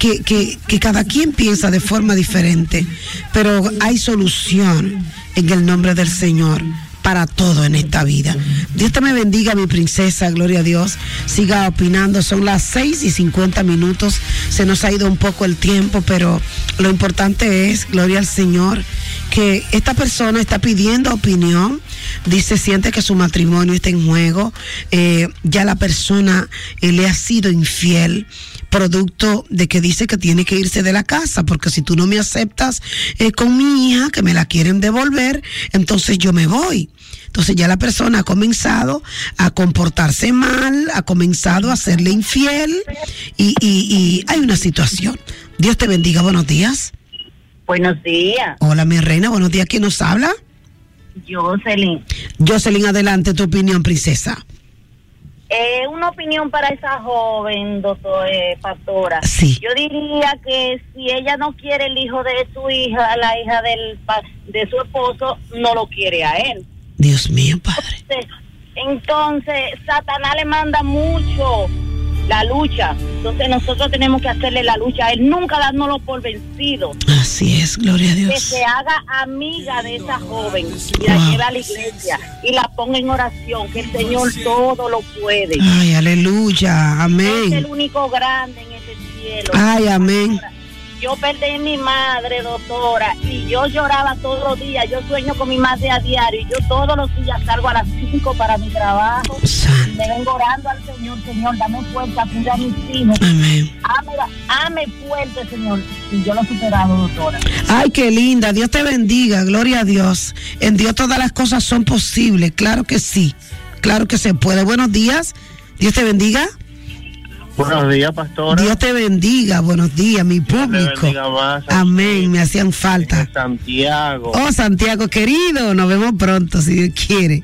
que, que, que cada quien piensa de forma diferente, pero hay solución en el nombre del Señor para todo en esta vida. Dios te me bendiga, mi princesa, gloria a Dios. Siga opinando, son las 6 y 50 minutos. Se nos ha ido un poco el tiempo, pero lo importante es, gloria al Señor, que esta persona está pidiendo opinión. Dice, siente que su matrimonio está en juego. Eh, ya la persona eh, le ha sido infiel producto de que dice que tiene que irse de la casa, porque si tú no me aceptas eh, con mi hija, que me la quieren devolver, entonces yo me voy. Entonces ya la persona ha comenzado a comportarse mal, ha comenzado a serle infiel y, y- y hay una situación. Dios te bendiga, buenos días. Buenos días, Hola, mi reina, buenos días. ¿Quién nos habla? Jocelyn. Jocelyn, adelante tu opinión, princesa. Eh, una opinión para esa joven, doctor, eh, pastora. Sí. Yo diría que si ella no quiere el hijo de su hija, la hija del de su esposo, no lo quiere a él. Dios mío, padre. Entonces, entonces, Satanás le manda mucho la lucha. Entonces nosotros tenemos que hacerle la lucha a él, nunca dárnoslo por vencido. Así es, gloria a Que Dios. se haga amiga de esa joven y la Wow. lleve a la iglesia y la ponga en oración, que el Señor todo lo puede. Ay, aleluya, Es el amén. único grande en ese cielo. Ay, amén. Yo perdí a mi madre, doctora, y yo lloraba todos los días. Yo sueño con mi madre a diario. Y yo todos los días salgo a las 5 para mi trabajo. Me vengo orando al Señor, Señor, dame fuerza, cuida a mis hijos. Amén. Ame, ame fuerte, Señor. Y yo lo he superado, doctora. Ay, qué linda. Dios te bendiga. Gloria a Dios. En Dios todas las cosas son posibles. Claro que sí. Claro que se puede. Buenos días. Dios te bendiga. Buenos días, pastora. Dios te bendiga. Buenos días, mi Dios público. más Amén. Me hacían falta. Santiago. Oh, Santiago querido. Nos vemos pronto, si Dios quiere.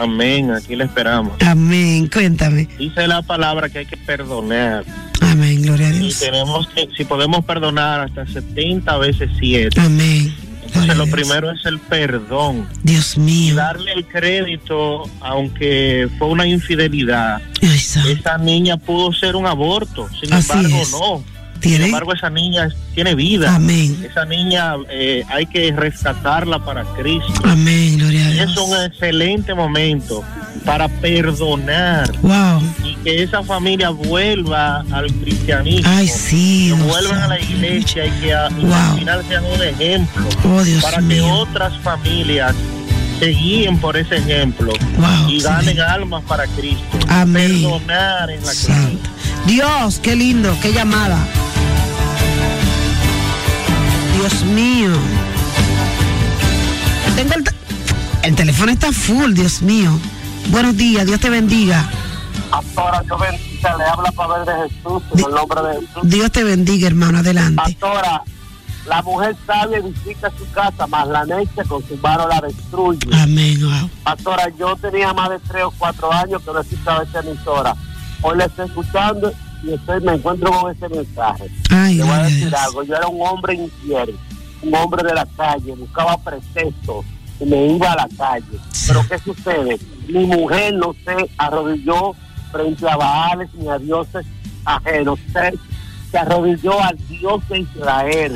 Amén, aquí le esperamos. Amén. Cuéntame. Dice la palabra que hay que perdonar. Amén. Gloria a Y Dios. tenemos que, si podemos perdonar hasta 70 veces 7. Amén. Entonces lo primero es el perdón. Dios mío. Darle el crédito, aunque fue una infidelidad. Esa niña pudo ser un aborto, sin Así embargo es. no. Tiene- Sin embargo esa niña tiene vida. Amén. Esa niña eh, hay que rescatarla para Cristo. Amén. Es un excelente momento para perdonar Wow. y que esa familia vuelva al cristianismo. Ay, sí, Que vuelvan a la iglesia y que a- y Wow. al final sean un ejemplo Oh, Dios para que otras familias se guíen por ese ejemplo Wow, y ganen almas para Cristo. Amén. Perdonar en la Santo. Dios, qué lindo, qué llamada. Dios mío. Tengo el, el teléfono está full, Dios mío. Buenos días, Dios te bendiga. Pastora, yo bendiga, le habla Pablo de Jesús, en el nombre de Jesús. Dios te bendiga, hermano, adelante. Pastora, la mujer sabia edifica su casa, mas la necia con su mano la destruye. Amén, wow. Pastora, yo tenía más de tres o cuatro años que no escuchaba esta emisora. Hoy la estoy escuchando y estoy, me encuentro con ese mensaje. Ay, voy a decir Dios. algo, yo era un hombre infiel, un hombre de la calle, buscaba pretextos me iba a la calle. Pero ¿qué sucede? Mi mujer no se arrodilló frente a Baales ni a dioses ajenos. Se, se arrodilló al Dios de Israel.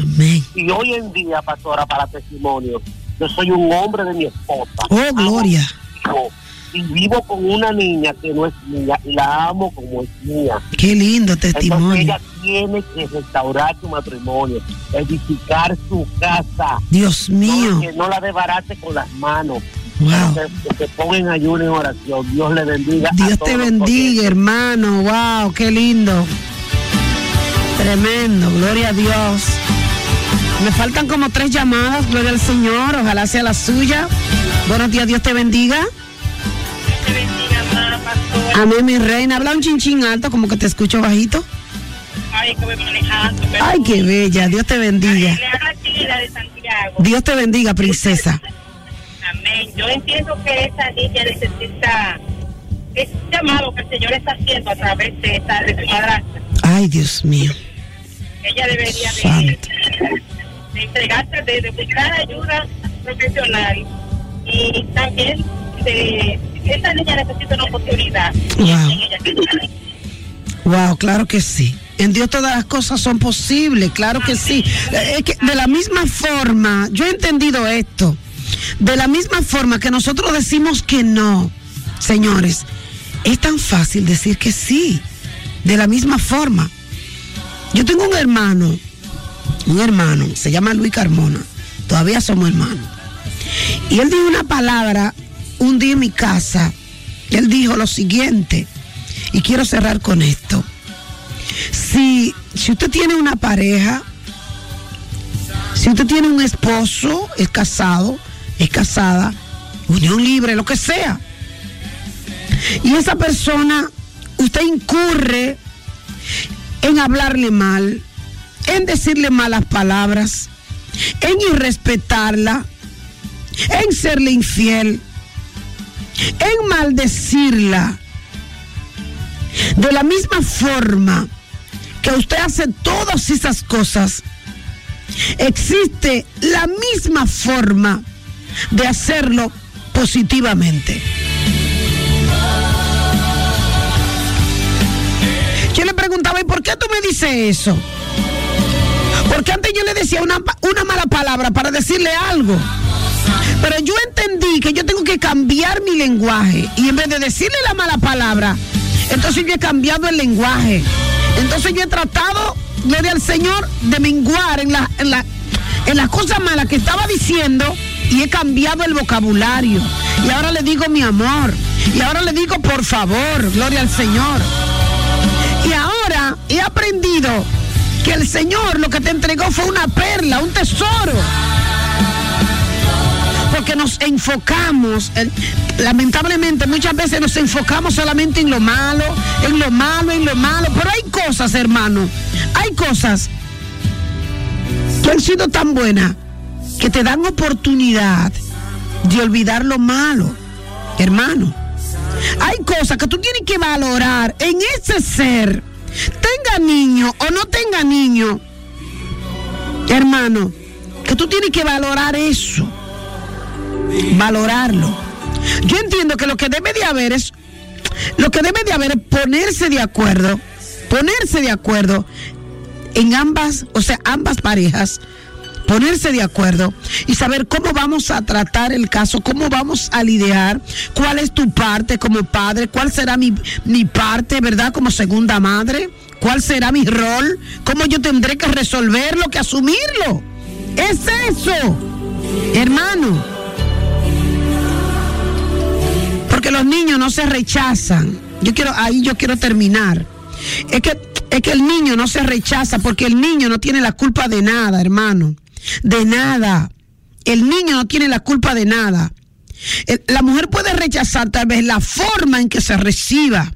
Y hoy en día, pastora, para testimonio, yo soy un hombre de mi esposa. Oh, gloria. Amo y vivo con una niña que no es mía y la amo como es mía. Qué lindo Entonces testimonio. ella tiene que restaurar su matrimonio, edificar su casa. Dios mío. No, que no la desbarate con las manos. Wow. Que, que se ponga en ayuno y en oración. Dios le bendiga. Dios te bendiga, hermano. Wow, qué lindo. Tremendo, gloria a Dios. Me faltan como tres llamadas, gloria al Señor, ojalá sea la suya. Buenos días, Dios te bendiga. Amén, mi reina. Habla un chinchín alto, como que te escucho bajito. Ay, que voy manejando. pero- Ay, qué bella, Dios te bendiga. Le habla Tila de Santiago. Dios te bendiga, princesa. Amén. Yo entiendo que esa niña necesita ese llamado que el Señor está haciendo a través de, esta, de su madrastra. Ay, Dios mío. Ella debería de, de entregarse, de, de buscar ayuda profesional y también de esa niña necesita una oportunidad. Wow. Wow, claro que sí. En Dios todas las cosas son posibles, claro que sí. Es que de la misma forma, yo he entendido esto, de la misma forma que nosotros decimos que no, señores, es tan fácil decir que sí, de la misma forma. Yo tengo un hermano, un hermano, se llama Luis Carmona, todavía somos hermanos. Y él dijo una palabra un día en mi casa, él dijo lo siguiente, y quiero cerrar con esto. Si, si usted tiene una pareja, si usted tiene un esposo, es casado, es casada, unión libre, lo que sea, y esa persona, usted incurre en hablarle mal, en decirle malas palabras, en irrespetarla, en serle infiel, en maldecirla. De la misma forma que usted hace todas esas cosas, existe la misma forma de hacerlo positivamente. Yo le preguntaba, ¿y por qué tú me dices eso? Porque antes yo le decía una, una mala palabra para decirle algo. Pero yo entendí que yo tengo que cambiar mi lenguaje. Y en vez de decirle la mala palabra, entonces yo he cambiado el lenguaje. Entonces yo he tratado, gloria al Señor, de menguar en, la, en, la, en las cosas malas que estaba diciendo y he cambiado el vocabulario. Y ahora le digo mi amor. Y ahora le digo por favor, gloria al Señor. Y ahora he aprendido que el Señor lo que te entregó fue una perla, un tesoro. Porque nos enfocamos, en- lamentablemente muchas veces nos enfocamos solamente en lo malo, en lo malo, en lo malo. Pero hay cosas, hermano, hay cosas que han sido tan buenas que te dan oportunidad de olvidar lo malo, hermano. Hay cosas que tú tienes que valorar en ese ser, tenga niño o no tenga niño, hermano, que tú tienes que valorar eso, valorarlo. Yo entiendo que lo que debe de haber es, lo que debe de haber es ponerse de acuerdo, ponerse de acuerdo en ambas, o sea, ambas parejas, ponerse de acuerdo y saber cómo vamos a tratar el caso, cómo vamos a lidiar, cuál es tu parte como padre, cuál será mi, mi parte, ¿verdad? Como segunda madre, cuál será mi rol, cómo yo tendré que resolverlo, que asumirlo. Es eso, hermano. Porque los niños no se rechazan. Yo quiero, ahí yo quiero terminar. Es que, es que el niño no se rechaza porque el niño no tiene la culpa de nada, hermano. De nada. El niño no tiene la culpa de nada. La mujer puede rechazar tal vez la forma en que se reciba.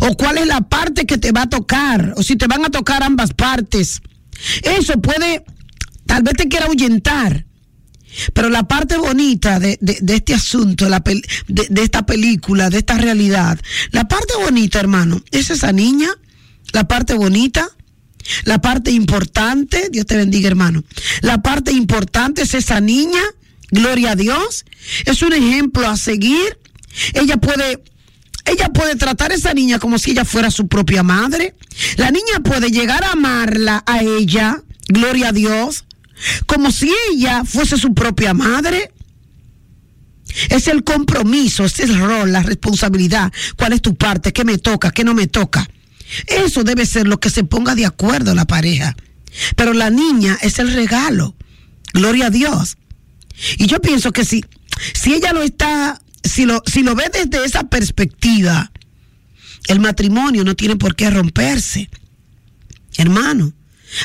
O cuál es la parte que te va a tocar. O si te van a tocar ambas partes. Eso puede, tal vez te quiera ahuyentar. Pero la parte bonita de, de- este asunto, la de esta película, de esta realidad, la parte bonita, hermano, es esa niña, la parte bonita, la parte importante, Dios te bendiga, hermano. La parte importante es esa niña, gloria a Dios, es un ejemplo a seguir. Ella puede ella puede tratar a esa niña como si ella fuera su propia madre. La niña puede llegar a amarla a ella, gloria a Dios, como si ella fuese su propia madre. Es el compromiso, es el rol, la responsabilidad. ¿Cuál es tu parte? ¿Qué me toca? ¿Qué no me toca? Eso debe ser lo que se ponga de acuerdo la pareja. Pero la niña es el regalo. Gloria a Dios. Y yo pienso que si, si ella lo está, si lo, si lo ve desde esa perspectiva, el matrimonio no tiene por qué romperse. Hermano,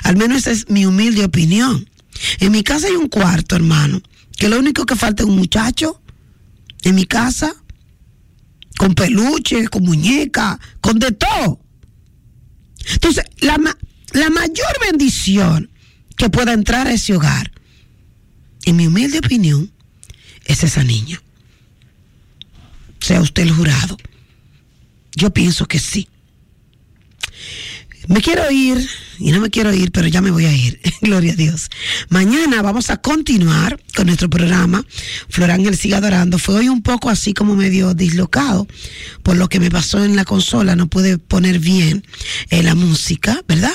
al menos esa es mi humilde opinión. En mi casa hay un cuarto, hermano, que lo único que falta es un muchacho en mi casa, con peluche, con muñeca, con de todo. Entonces, la, la mayor bendición que pueda entrar a ese hogar, en mi humilde opinión, es esa niña. Sea usted el jurado. Yo pienso que sí. Me quiero ir y no me quiero ir, pero ya me voy a ir. Gloria a Dios. Mañana vamos a continuar con nuestro programa. Flor Ángel sigue adorando. Fue hoy un poco así como medio dislocado por lo que me pasó en la consola. No pude poner bien eh, la música, ¿verdad?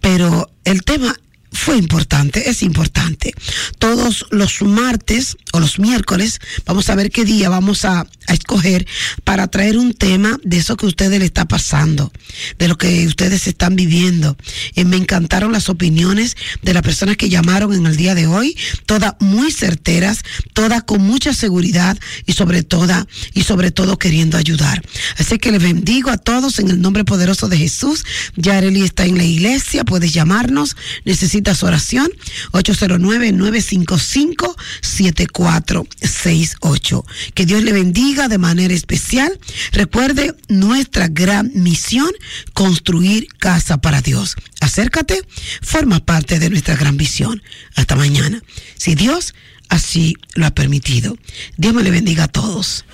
Pero el tema fue importante, es importante. Todos los martes o los miércoles vamos a ver qué día vamos a, a, escoger para traer un tema de eso que a ustedes le está pasando, de lo que ustedes están viviendo. Eh, me encantaron las opiniones de las personas que llamaron en el día de hoy, todas muy certeras, todas con mucha seguridad y sobre todo y sobre todo queriendo ayudar. Así que les bendigo a todos en el nombre poderoso de Jesús. Yareli está en la iglesia, puedes llamarnos, necesita su oración 809-955-7468. Que Dios le de manera especial. Recuerde nuestra gran misión, construir casa para Dios. Acércate, forma parte de nuestra gran visión. Hasta mañana. Si Dios así lo ha permitido. Dios me le bendiga a todos.